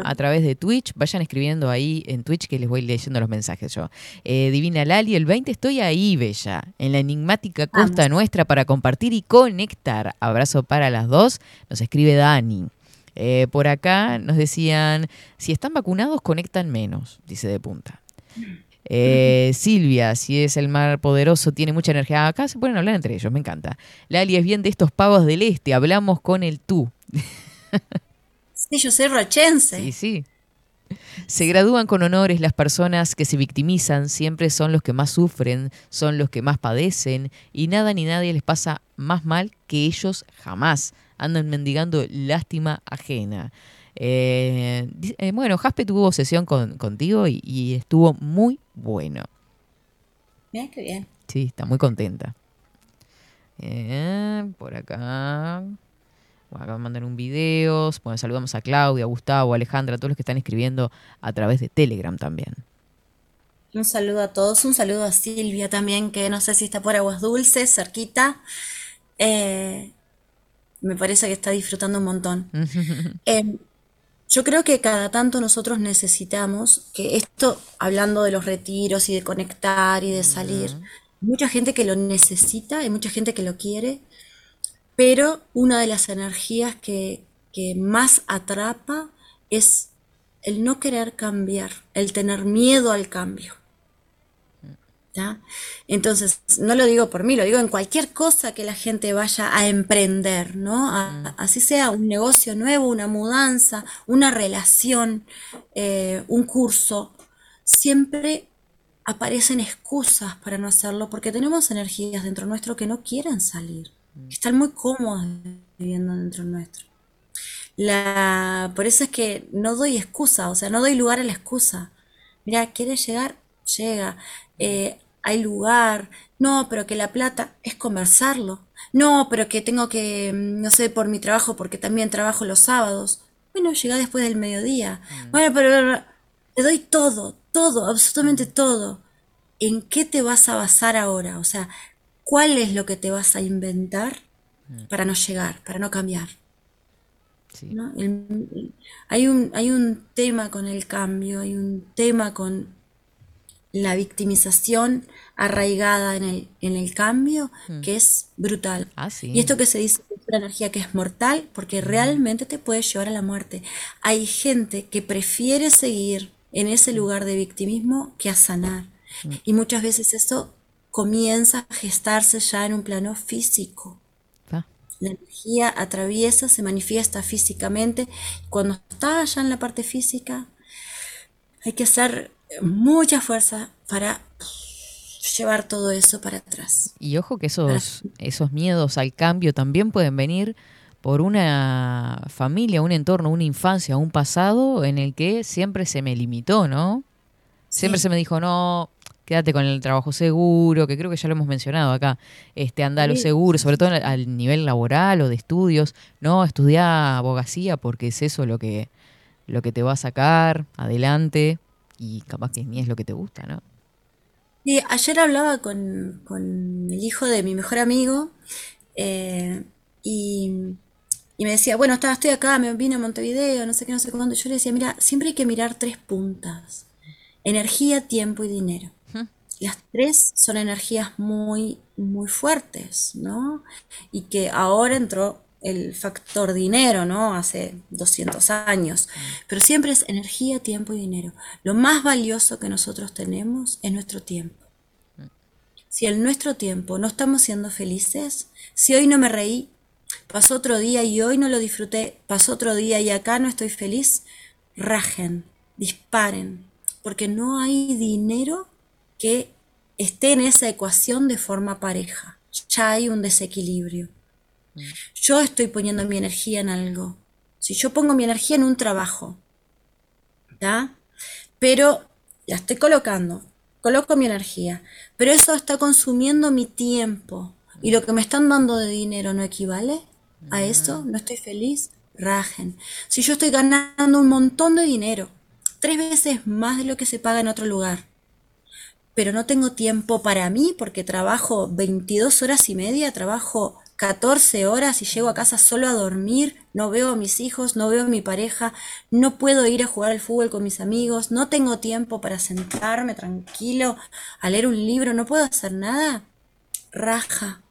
a través de Twitch. Vayan escribiendo ahí en Twitch que les voy leyendo los mensajes yo. Eh, Divina Lali, el 20 estoy ahí, Bella, en la enigmática costa nuestra para compartir y conectar. Abrazo para las dos. Nos escribe Dani. Eh, por acá nos decían, si están vacunados, conectan menos, dice de punta. Eh, Silvia, si es el mar poderoso, tiene mucha energía. Acá se pueden hablar entre ellos, me encanta. Lali es bien de estos pavos del este, hablamos con el tú. Sí, yo soy rochense. Sí, sí. Se gradúan con honores las personas que se victimizan, siempre son los que más sufren, son los que más padecen y nada ni nadie les pasa más mal que ellos jamás. Andan mendigando lástima ajena. Eh, eh, bueno, Jaspe tuvo sesión con- contigo y, y estuvo muy bueno. Mira qué bien. Sí, está muy contenta. Eh, por acá. Bueno, acá me mandan un video. Bueno, saludamos a Claudia, a Gustavo, a Alejandra, a todos los que están escribiendo a través de Telegram también. Un saludo a todos, un saludo a Silvia también, que no sé si está por Aguas Dulces, cerquita. Eh, me parece que está disfrutando un montón. Eh, yo creo que cada tanto nosotros necesitamos que esto, hablando de los retiros y de conectar y de salir, hay mucha gente que lo necesita, hay mucha gente que lo quiere, pero una de las energías que, que más atrapa es el no querer cambiar, el tener miedo al cambio. ¿Ya? Entonces, no lo digo por mí, lo digo en cualquier cosa que la gente vaya a emprender, ¿no? A- así sea un negocio nuevo, una mudanza, una relación, eh, un curso, siempre aparecen excusas para no hacerlo porque tenemos energías dentro nuestro que no quieren salir, que están muy cómodas viviendo dentro nuestro. La, por eso es que no doy excusa, o sea, no doy lugar a la excusa. Mira, ¿quieres llegar? llega. Eh, hay lugar. No, pero que la plata es conversarlo. No, pero que tengo que, mm, no sé, por mi trabajo, porque también trabajo los sábados. Bueno, llega después del mediodía. Bueno, pero te doy todo, todo, absolutamente todo. ¿En qué te vas a basar ahora? O sea, ¿cuál es lo que te vas a inventar para no llegar, para no cambiar? ¿no? El- el- hay, un, hay un tema con el cambio, hay un tema con la victimización arraigada en el, en el cambio Mm. que es brutal. Ah, sí. Y esto que se dice es una energía que es mortal porque realmente te puede llevar a la muerte. Hay gente que prefiere seguir en ese lugar de victimismo que a sanar. Y muchas veces eso comienza a gestarse ya en un plano físico. Ah. La energía atraviesa, se manifiesta físicamente. Cuando está ya en la parte física, hay que hacer mucha fuerza para llevar todo eso para atrás. Y ojo que esos, esos miedos al cambio también pueden venir por una familia, un entorno, una infancia, un pasado en el que siempre se me limitó, ¿no? Siempre Sí. se me dijo, no, quédate con el trabajo seguro, que creo que ya lo hemos mencionado acá, este, anda a lo seguro, sobre todo al- al nivel laboral o de estudios, no, estudia abogacía porque es eso lo que, lo que te va a sacar adelante y capaz que ni es lo que te gusta, ¿no? Sí, ayer hablaba con, con el hijo de mi mejor amigo eh, y, y me decía, bueno, estaba, estoy acá, me vine a Montevideo, no sé qué, no sé cuándo. Yo le decía, mira, siempre hay que mirar tres puntas. Energía, tiempo y dinero. Las tres son energías muy, muy fuertes, ¿no? Y que ahora entró el factor dinero, ¿no? Hace 200 años. Pero siempre es energía, tiempo y dinero. Lo más valioso que nosotros tenemos es nuestro tiempo. Si en nuestro tiempo no estamos siendo felices, si hoy no me reí, pasó otro día y hoy no lo disfruté, pasó otro día y acá no estoy feliz, rajen, disparen, porque no hay dinero que esté en esa ecuación de forma pareja. Ya hay un desequilibrio. Yo estoy poniendo mi energía en algo. Si yo pongo mi energía en un trabajo, ¿está? Pero la estoy colocando, coloco mi energía, pero eso está consumiendo mi tiempo y lo que me están dando de dinero no equivale a eso, no estoy feliz, rajen. Si yo estoy ganando un montón de dinero, tres veces más de lo que se paga en otro lugar, pero no tengo tiempo para mí porque trabajo 22 horas y media, trabajo 14 horas y llego a casa solo a dormir, no veo a mis hijos, no veo a mi pareja, no puedo ir a jugar al fútbol con mis amigos, no tengo tiempo para sentarme tranquilo a leer un libro, no puedo hacer nada, raja,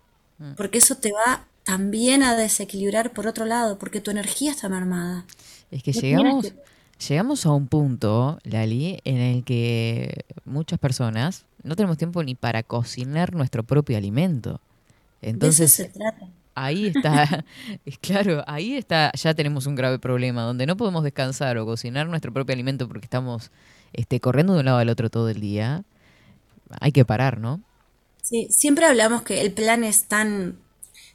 porque eso te va también a desequilibrar por otro lado, porque tu energía está mermada. Es que No llegamos, que- llegamos a un punto, Lali, en el que muchas personas no tenemos tiempo ni para cocinar nuestro propio alimento. De eso Entonces, se trata. ahí está, es claro, ahí está, ya tenemos un grave problema, donde no podemos descansar o cocinar nuestro propio alimento porque estamos este, corriendo de un lado al otro todo el día. Hay que parar, ¿no? Sí, siempre hablamos que el plan es tan,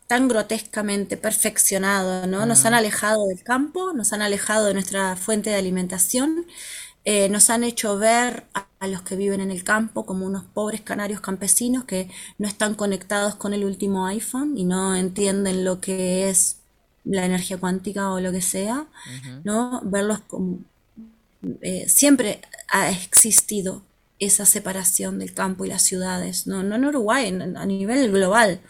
tan grotescamente perfeccionado, ¿no? Nos han alejado del campo, nos han alejado de nuestra fuente de alimentación, eh, nos han hecho ver a, los que viven en el campo como unos pobres canarios campesinos que no están conectados con el último iPhone y no entienden lo que es la energía cuántica o lo que sea, ¿no? Verlos como eh, siempre ha existido esa separación del campo y las ciudades, no, no en Uruguay, en- a nivel global,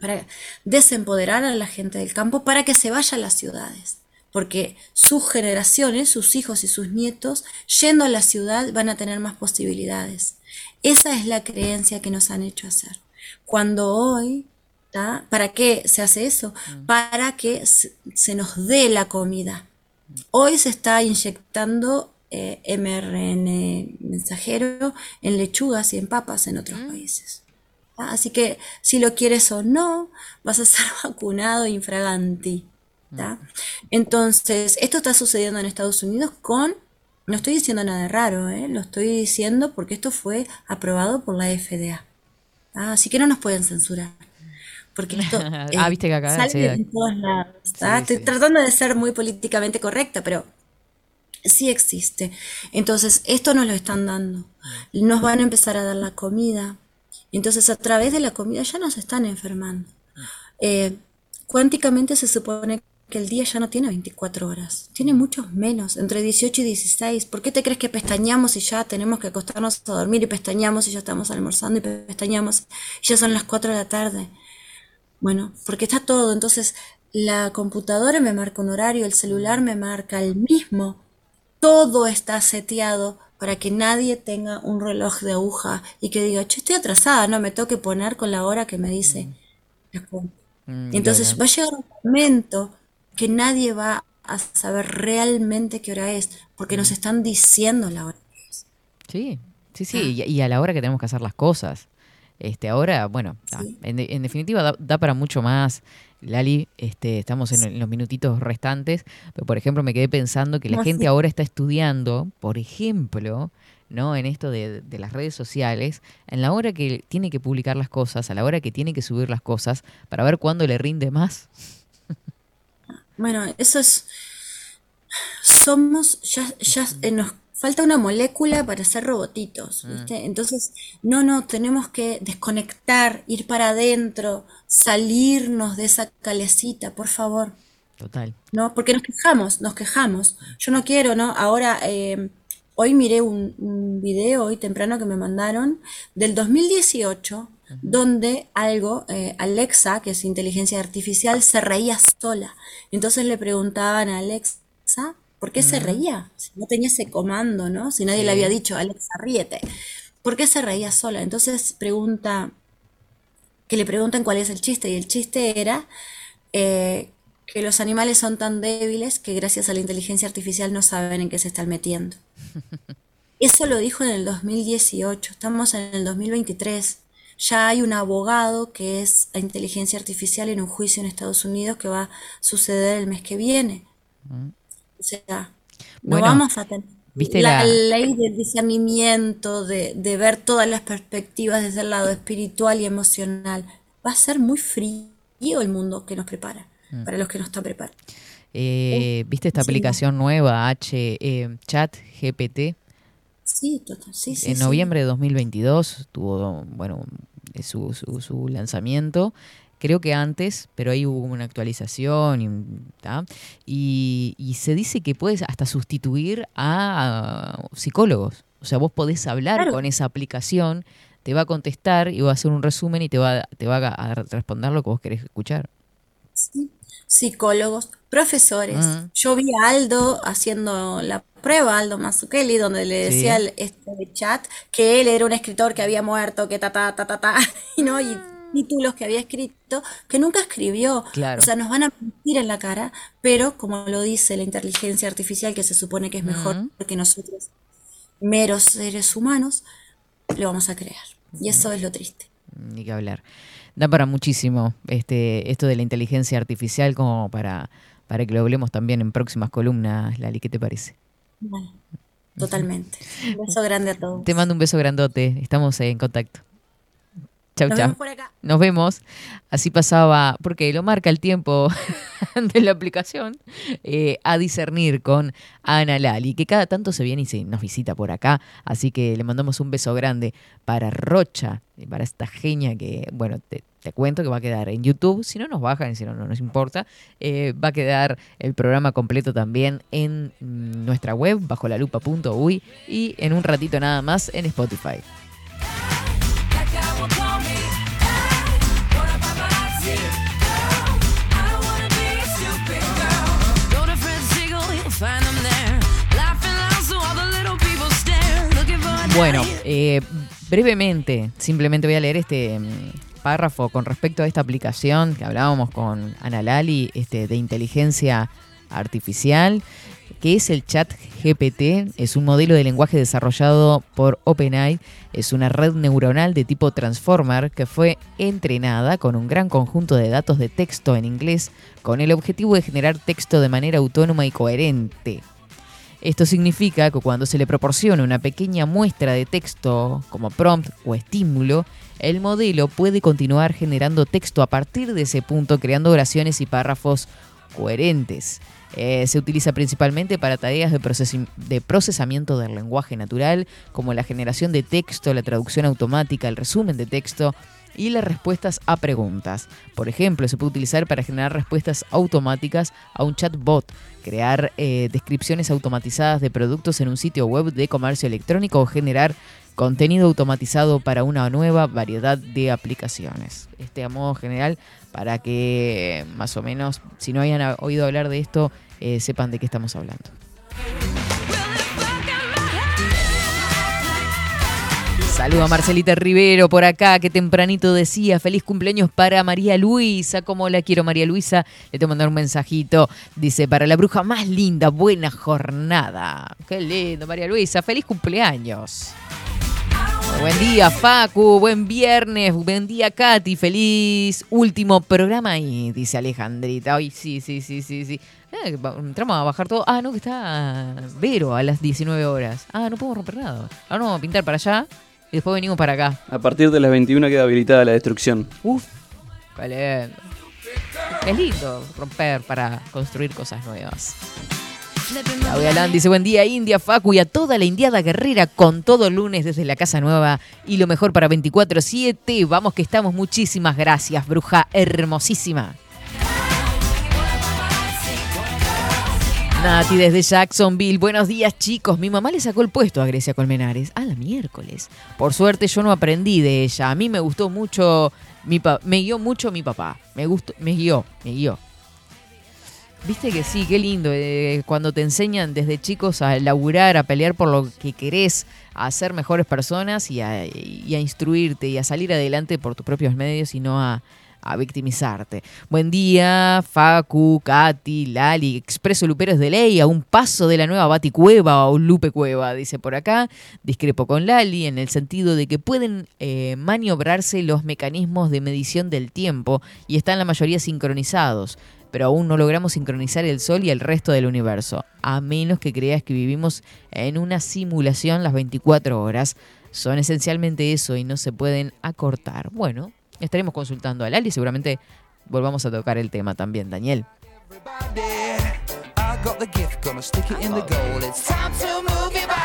para desempoderar a la gente del campo para que se vaya a las ciudades, porque sus generaciones, sus hijos y sus nietos, yendo a la ciudad van a tener más posibilidades. Esa es la creencia que nos han hecho hacer. Cuando hoy, ¿tá? ¿para qué se hace eso? Para que se, nos dé la comida. Hoy se está inyectando eh, mRN mensajero en lechugas y en papas en otros países. ¿tá? Así que si lo quieres o no, vas a ser vacunado infraganti. ¿Tá? Entonces, esto está sucediendo en Estados Unidos con, no estoy diciendo nada raro, ¿eh? lo estoy diciendo porque esto fue aprobado por la FDA. ¿tá? Así que no nos pueden censurar. Porque esto Ah, viste que acá sale de todos lados. Estoy sí. tratando de ser muy políticamente correcta, pero Sí existe. Entonces, esto nos lo están dando. Nos van a empezar a dar la comida. Entonces, a través de la comida ya nos están enfermando. Eh, cuánticamente se supone que el día ya no tiene 24 horas, tiene muchos menos, entre 18 y 16. ¿Por qué te crees que pestañamos y ya tenemos que acostarnos a dormir y pestañamos y ya estamos almorzando y pestañamos y ya son las 4 de la tarde? Bueno, porque está todo, entonces la computadora me marca un horario, el celular me marca el mismo, todo está seteado para que nadie tenga un reloj de aguja y que diga, che, estoy atrasada, no me tengo que poner con la hora que me dice. la compu". Mm, Entonces va a llegar un momento que nadie va a saber realmente qué hora es, porque nos están diciendo la hora. Sí, sí, sí, y, y a la hora que tenemos que hacer las cosas. Este, ahora, bueno, en, de- en definitiva da, da para mucho más. Lali, este, estamos en, en los minutitos restantes, pero por ejemplo me quedé pensando que la No, gente sí. ahora está estudiando, por ejemplo, ¿no? En esto de, de las redes sociales, en la hora que tiene que publicar las cosas, a la hora que tiene que subir las cosas, para ver cuándo le rinde más. Bueno, eso es. Somos. Ya, ya nos falta una molécula para ser robotitos, ¿viste? Entonces, no, no, tenemos que desconectar, ir para adentro, salirnos de esa calecita, por favor. Total. ¿no? Porque nos quejamos, nos quejamos. Yo no quiero, ¿no? Ahora, eh, hoy miré un, un video, hoy temprano que me mandaron, del 2018, donde algo, eh, Alexa, que es inteligencia artificial, se reía sola. Entonces le preguntaban a Alexa, ¿por qué se Mm. reía? Si no tenía ese comando, ¿no? Si nadie le había dicho, Alexa, ríete. ¿Por qué se reía sola? Entonces pregunta, que le preguntan cuál es el chiste, y el chiste era eh, que los animales son tan débiles que gracias a la inteligencia artificial no saben en qué se están metiendo. Eso lo dijo en el 2018, estamos en el 2023. Ya hay un abogado que es la inteligencia artificial en un juicio en Estados Unidos que va a suceder el mes que viene. O sea, no vamos a tener ¿viste la la- ley del discernimiento, de, de ver todas las perspectivas desde el lado espiritual y emocional. Va a ser muy frío el mundo que nos prepara, Mm. para los que no están preparados. Eh, ¿Viste esta sí. aplicación nueva, H, eh, Chat GPT? Sí, total, sí, sí, en noviembre de 2022 tuvo, bueno, su, su, su lanzamiento. Creo que antes, pero ahí hubo una actualización y, se dice que puedes hasta sustituir a psicólogos. O sea, vos podés hablar Claro. con esa aplicación, te va a contestar y va a hacer un resumen y te va, te va a a responder lo que vos querés escuchar. Sí. Psicólogos, profesores. Ujú. Yo vi a Aldo haciendo la prueba, Aldo Mazzucchelli, donde le Sí. decía al este chat que él era un escritor que había muerto, que ta ta ta ta ta, y no, y títulos que había escrito que nunca escribió. Claro. O sea, nos van a mentir en la cara, pero como lo dice la inteligencia artificial, que se supone que es mejor que nosotros, meros seres humanos, le vamos a creer. Y eso es lo triste. Ni que hablar. Da para muchísimo este, esto de la inteligencia artificial como para, para que lo hablemos también en próximas columnas, Lali, ¿qué te parece? Bueno, totalmente. Un beso grande a todos. Te mando un beso grandote, estamos en contacto. Chau, Nos chau. vemos por acá. Nos vemos. Así pasaba, porque lo marca el tiempo de la aplicación, eh, a discernir con Ana Lali, que cada tanto se viene y se nos visita por acá. Así que le mandamos un beso grande para Rocha, eh, para esta genia que, bueno, te, te cuento que va a quedar en YouTube. Si no nos bajan, si no, no nos importa. eh, va a quedar el programa completo también en nuestra web, bajo la lupa.uy, y en un ratito nada más en Spotify. Bueno, eh, brevemente, simplemente voy a leer este mm, párrafo con respecto a esta aplicación que hablábamos con Ana Lali este, de inteligencia artificial, que es el chat GPT. Es un modelo de lenguaje desarrollado por OpenAI. Es una red neuronal de tipo Transformer que fue entrenada con un gran conjunto de datos de texto en inglés con el objetivo de generar texto de manera autónoma y coherente. Esto significa que cuando se le proporciona una pequeña muestra de texto como prompt o estímulo, el modelo puede continuar generando texto a partir de ese punto, creando oraciones y párrafos coherentes. Eh, se utiliza principalmente para tareas de, de procesamiento del lenguaje natural, como la generación de texto, la traducción automática, el resumen de texto y las respuestas a preguntas. Por ejemplo, se puede utilizar para generar respuestas automáticas a un chatbot, crear eh, descripciones automatizadas de productos en un sitio web de comercio electrónico o generar contenido automatizado para una nueva variedad de aplicaciones. Este a modo general para que eh, más o menos, si no hayan oído hablar de esto, eh, sepan de qué estamos hablando. Saludo a Marcelita Rivero por acá, que tempranito decía, feliz cumpleaños para María Luisa, como la quiero María Luisa, le tengo que mandar un mensajito, dice, para la bruja más linda, buena jornada. Qué lindo María Luisa, feliz cumpleaños. Buen día, Facu. Buen viernes. Buen día, Katy. Feliz último programa ahí, dice Alejandrita. Ay, sí, sí, sí, sí, sí. Eh, entramos a bajar todo. Ah, no, que está Vero a las 19 horas. Ah, no podemos romper nada. Ahora vamos a pintar para allá y después venimos para acá. A partir de las 21 queda habilitada la destrucción. Uf, lindo. Es lindo romper para construir cosas nuevas. Claudia Alán dice, buen día India, Facu y a toda la indiada guerrera con todo el lunes desde la Casa Nueva y lo mejor para 24-7. Vamos que estamos, muchísimas gracias, bruja hermosísima. Nati desde Jacksonville, buenos días chicos. Mi mamá le sacó el puesto a Grecia Colmenares a la miércoles. Por suerte yo no aprendí de ella. A mí me gustó mucho, mi pa- me guió mucho mi papá. Me gustó, me guió, me guió. Viste que sí, qué lindo, eh, cuando te enseñan desde chicos a laburar, a pelear por lo que querés, a ser mejores personas y a, y a instruirte y a salir adelante por tus propios medios y no a, a victimizarte. Buen día, Facu, Katy, Lali, Expreso Luperos de Ley, a un paso de la nueva Baticueva o Lupe Cueva, dice por acá. Discrepo con Lali en el sentido de que pueden eh, maniobrarse los mecanismos de medición del tiempo y están la mayoría sincronizados pero aún no logramos sincronizar el Sol y el resto del universo, a menos que creas que vivimos en una simulación las 24 horas. Son esencialmente eso y no se pueden acortar. Bueno, estaremos consultando a Lali, seguramente volvamos a tocar el tema también, Daniel.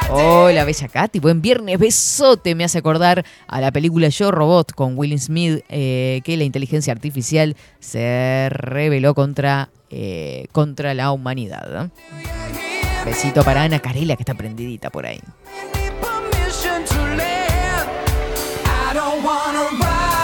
Hola, Bella Katy, buen viernes, besote. Me hace acordar a la película Yo Robot con Will Smith, eh, que la inteligencia artificial se rebeló contra, eh, contra la humanidad. Besito para Ana Carela, que está prendidita por ahí.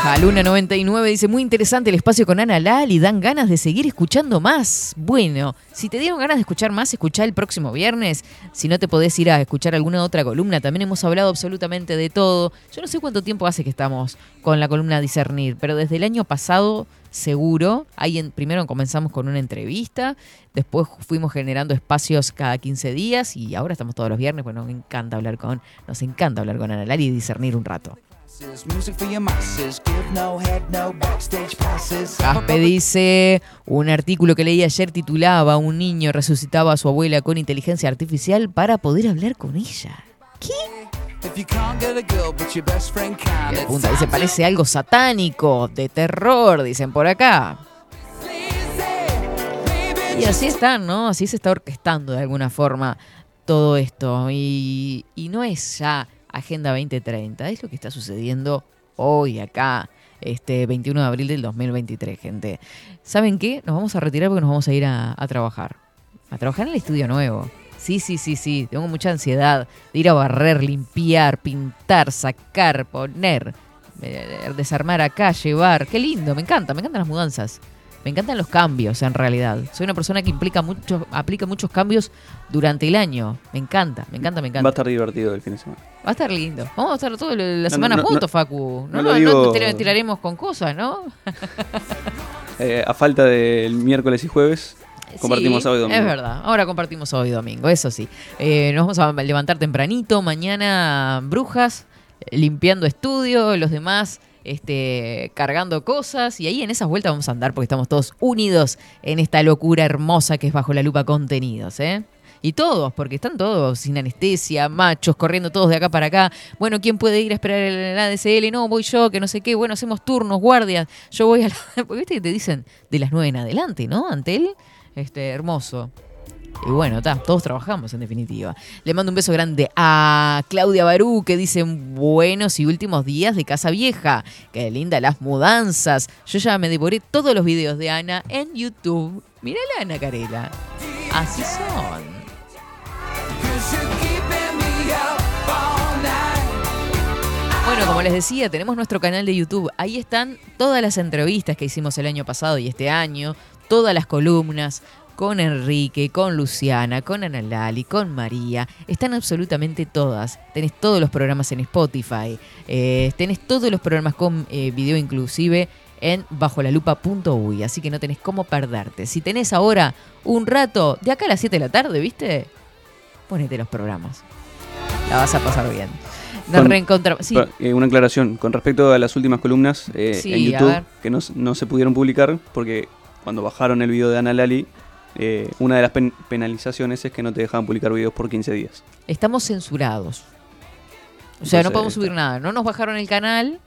Ride. Jaluna 99 dice, muy interesante el espacio con Ana Lali, dan ganas de seguir escuchando más. Bueno, si te dieron ganas de escuchar más, escuchá el próximo viernes. Si no te podés ir a escuchar alguna otra columna, también hemos hablado absolutamente de todo. Yo no sé cuánto tiempo hace que estamos con la columna Discernir, pero desde el año pasado seguro. Ahí en- primero comenzamos con una entrevista, después fuimos generando espacios cada 15 días y ahora estamos todos los viernes, pues nos encanta hablar con, nos encanta hablar con Ana Lali y discernir un rato. Caspe dice, un artículo que leí ayer titulaba Un niño resucitaba a su abuela con inteligencia artificial para poder hablar con ella. It's punta, dice, parece algo satánico, de terror, dicen por acá. Y así están, ¿no? Así se está orquestando de alguna forma todo esto. Y, y no es ya Agenda 2030, es lo que está sucediendo hoy acá, este 21 de abril del 2023, gente. ¿Saben qué? Nos vamos a retirar porque nos vamos a ir a, trabajar. A trabajar en el estudio nuevo. Sí, sí, sí, sí. Tengo mucha ansiedad de ir a barrer, limpiar, pintar, sacar, poner, eh, desarmar acá, llevar. Qué lindo, me encanta, me encantan las mudanzas. Me encantan los cambios, en realidad. Soy una persona que implica mucho, aplica muchos cambios durante el año. Me encanta, me encanta, me Va a encanta. estar divertido el fin de semana. Va a estar lindo. Vamos a estar toda la semana no, no, juntos, no. Facu. No, no digo- tir- tiraremos con cosas, ¿no? Eh, a falta del miércoles y jueves, compartimos Sí, sábado y domingo. Es verdad, ahora compartimos sábado y domingo, eso sí. Eh, nos vamos a levantar tempranito, mañana brujas, eh, limpiando estudio, los demás este, cargando cosas y ahí en esas vueltas vamos a andar porque estamos todos unidos en esta locura hermosa que es bajo la lupa contenidos, ¿eh? Y todos, porque están todos sin anestesia, machos, corriendo todos de acá para acá. Bueno, ¿quién puede ir a esperar el ADSL? No, voy yo, que no sé qué. Bueno, hacemos turnos, guardias. Yo voy a la... Porque viste que te dicen de las nueve en adelante, ¿no? Antel. Este, hermoso. Y bueno, ta, todos trabajamos en definitiva. Le mando un beso grande a Claudia Barú que dice buenos y últimos días de Casa Vieja. Qué linda las mudanzas. Yo ya me devoré todos los videos de Ana en YouTube. Mírala Ana Carela. Así son. Bueno, como les decía, tenemos nuestro canal de YouTube. Ahí están todas las entrevistas que hicimos el año pasado y este año, todas las columnas con Enrique, con Luciana, con Ana Lali, con María. Están absolutamente todas. Tenés todos los programas en Spotify. eh, tenés todos los programas con eh, video inclusive en bajolalupa.uy. Así que no tenés cómo perderte. Si tenés ahora un rato, de acá a las 7 de la tarde, ¿viste? Ponete los programas. La vas a pasar bien. Nos Con- reencontramos. Sí, eh, una aclaración con respecto a las últimas columnas eh, Sí, en YouTube que no, no se pudieron publicar porque cuando bajaron el video de Ana Lali, eh, una de las pen- penalizaciones es que no te dejaban publicar videos por 15 días. estamos censurados. O sea, no podemos subir nada. No nos bajaron el canal,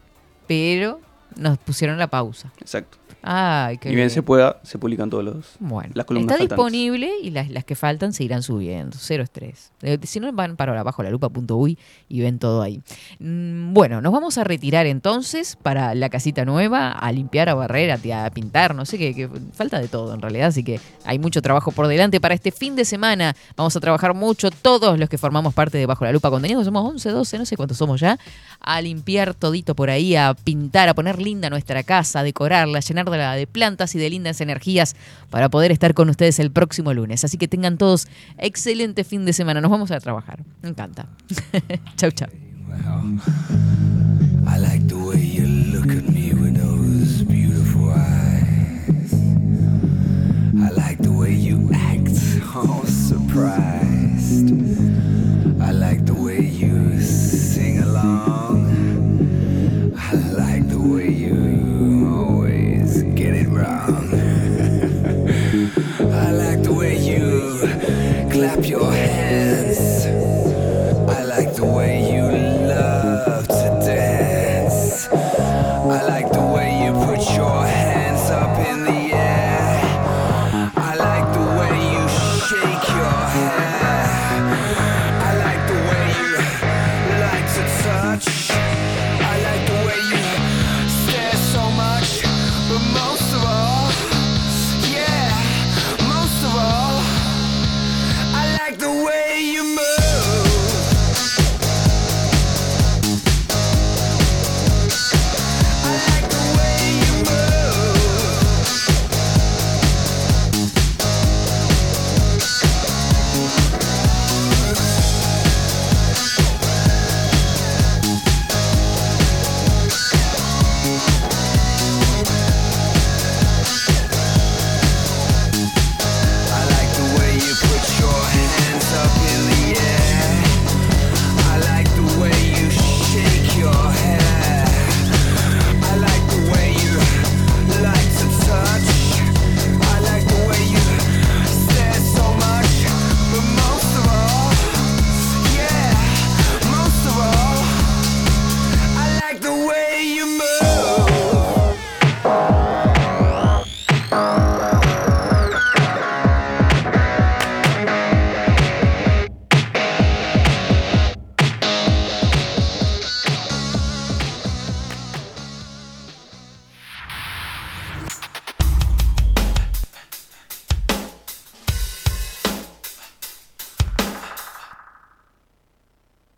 pero nos pusieron la pausa. Exacto. Ay, qué y bien se pueda, se publican todos los Bueno, las columnas está faltantes. disponible y las, las que faltan se irán subiendo. Cero estrés. Eh, si no, van para abajo la lupa.uy y ven todo ahí. Mm, Bueno, nos vamos a retirar entonces para la casita nueva, a limpiar, a barrer, a, pintar, no sé qué, qué- falta de todo en realidad, así que hay mucho trabajo por delante para este fin de semana. Vamos a trabajar mucho todos los que formamos parte de Bajo la Lupa Contenido, somos 11, 12, no sé cuántos somos ya, a limpiar todito por ahí, a pintar, a poner linda nuestra casa, a decorarla, a llenarla de plantas y de lindas energías para poder estar con ustedes el próximo lunes. Así que tengan todos excelente fin de semana. Nos vamos a trabajar. Me encanta. chau, chau.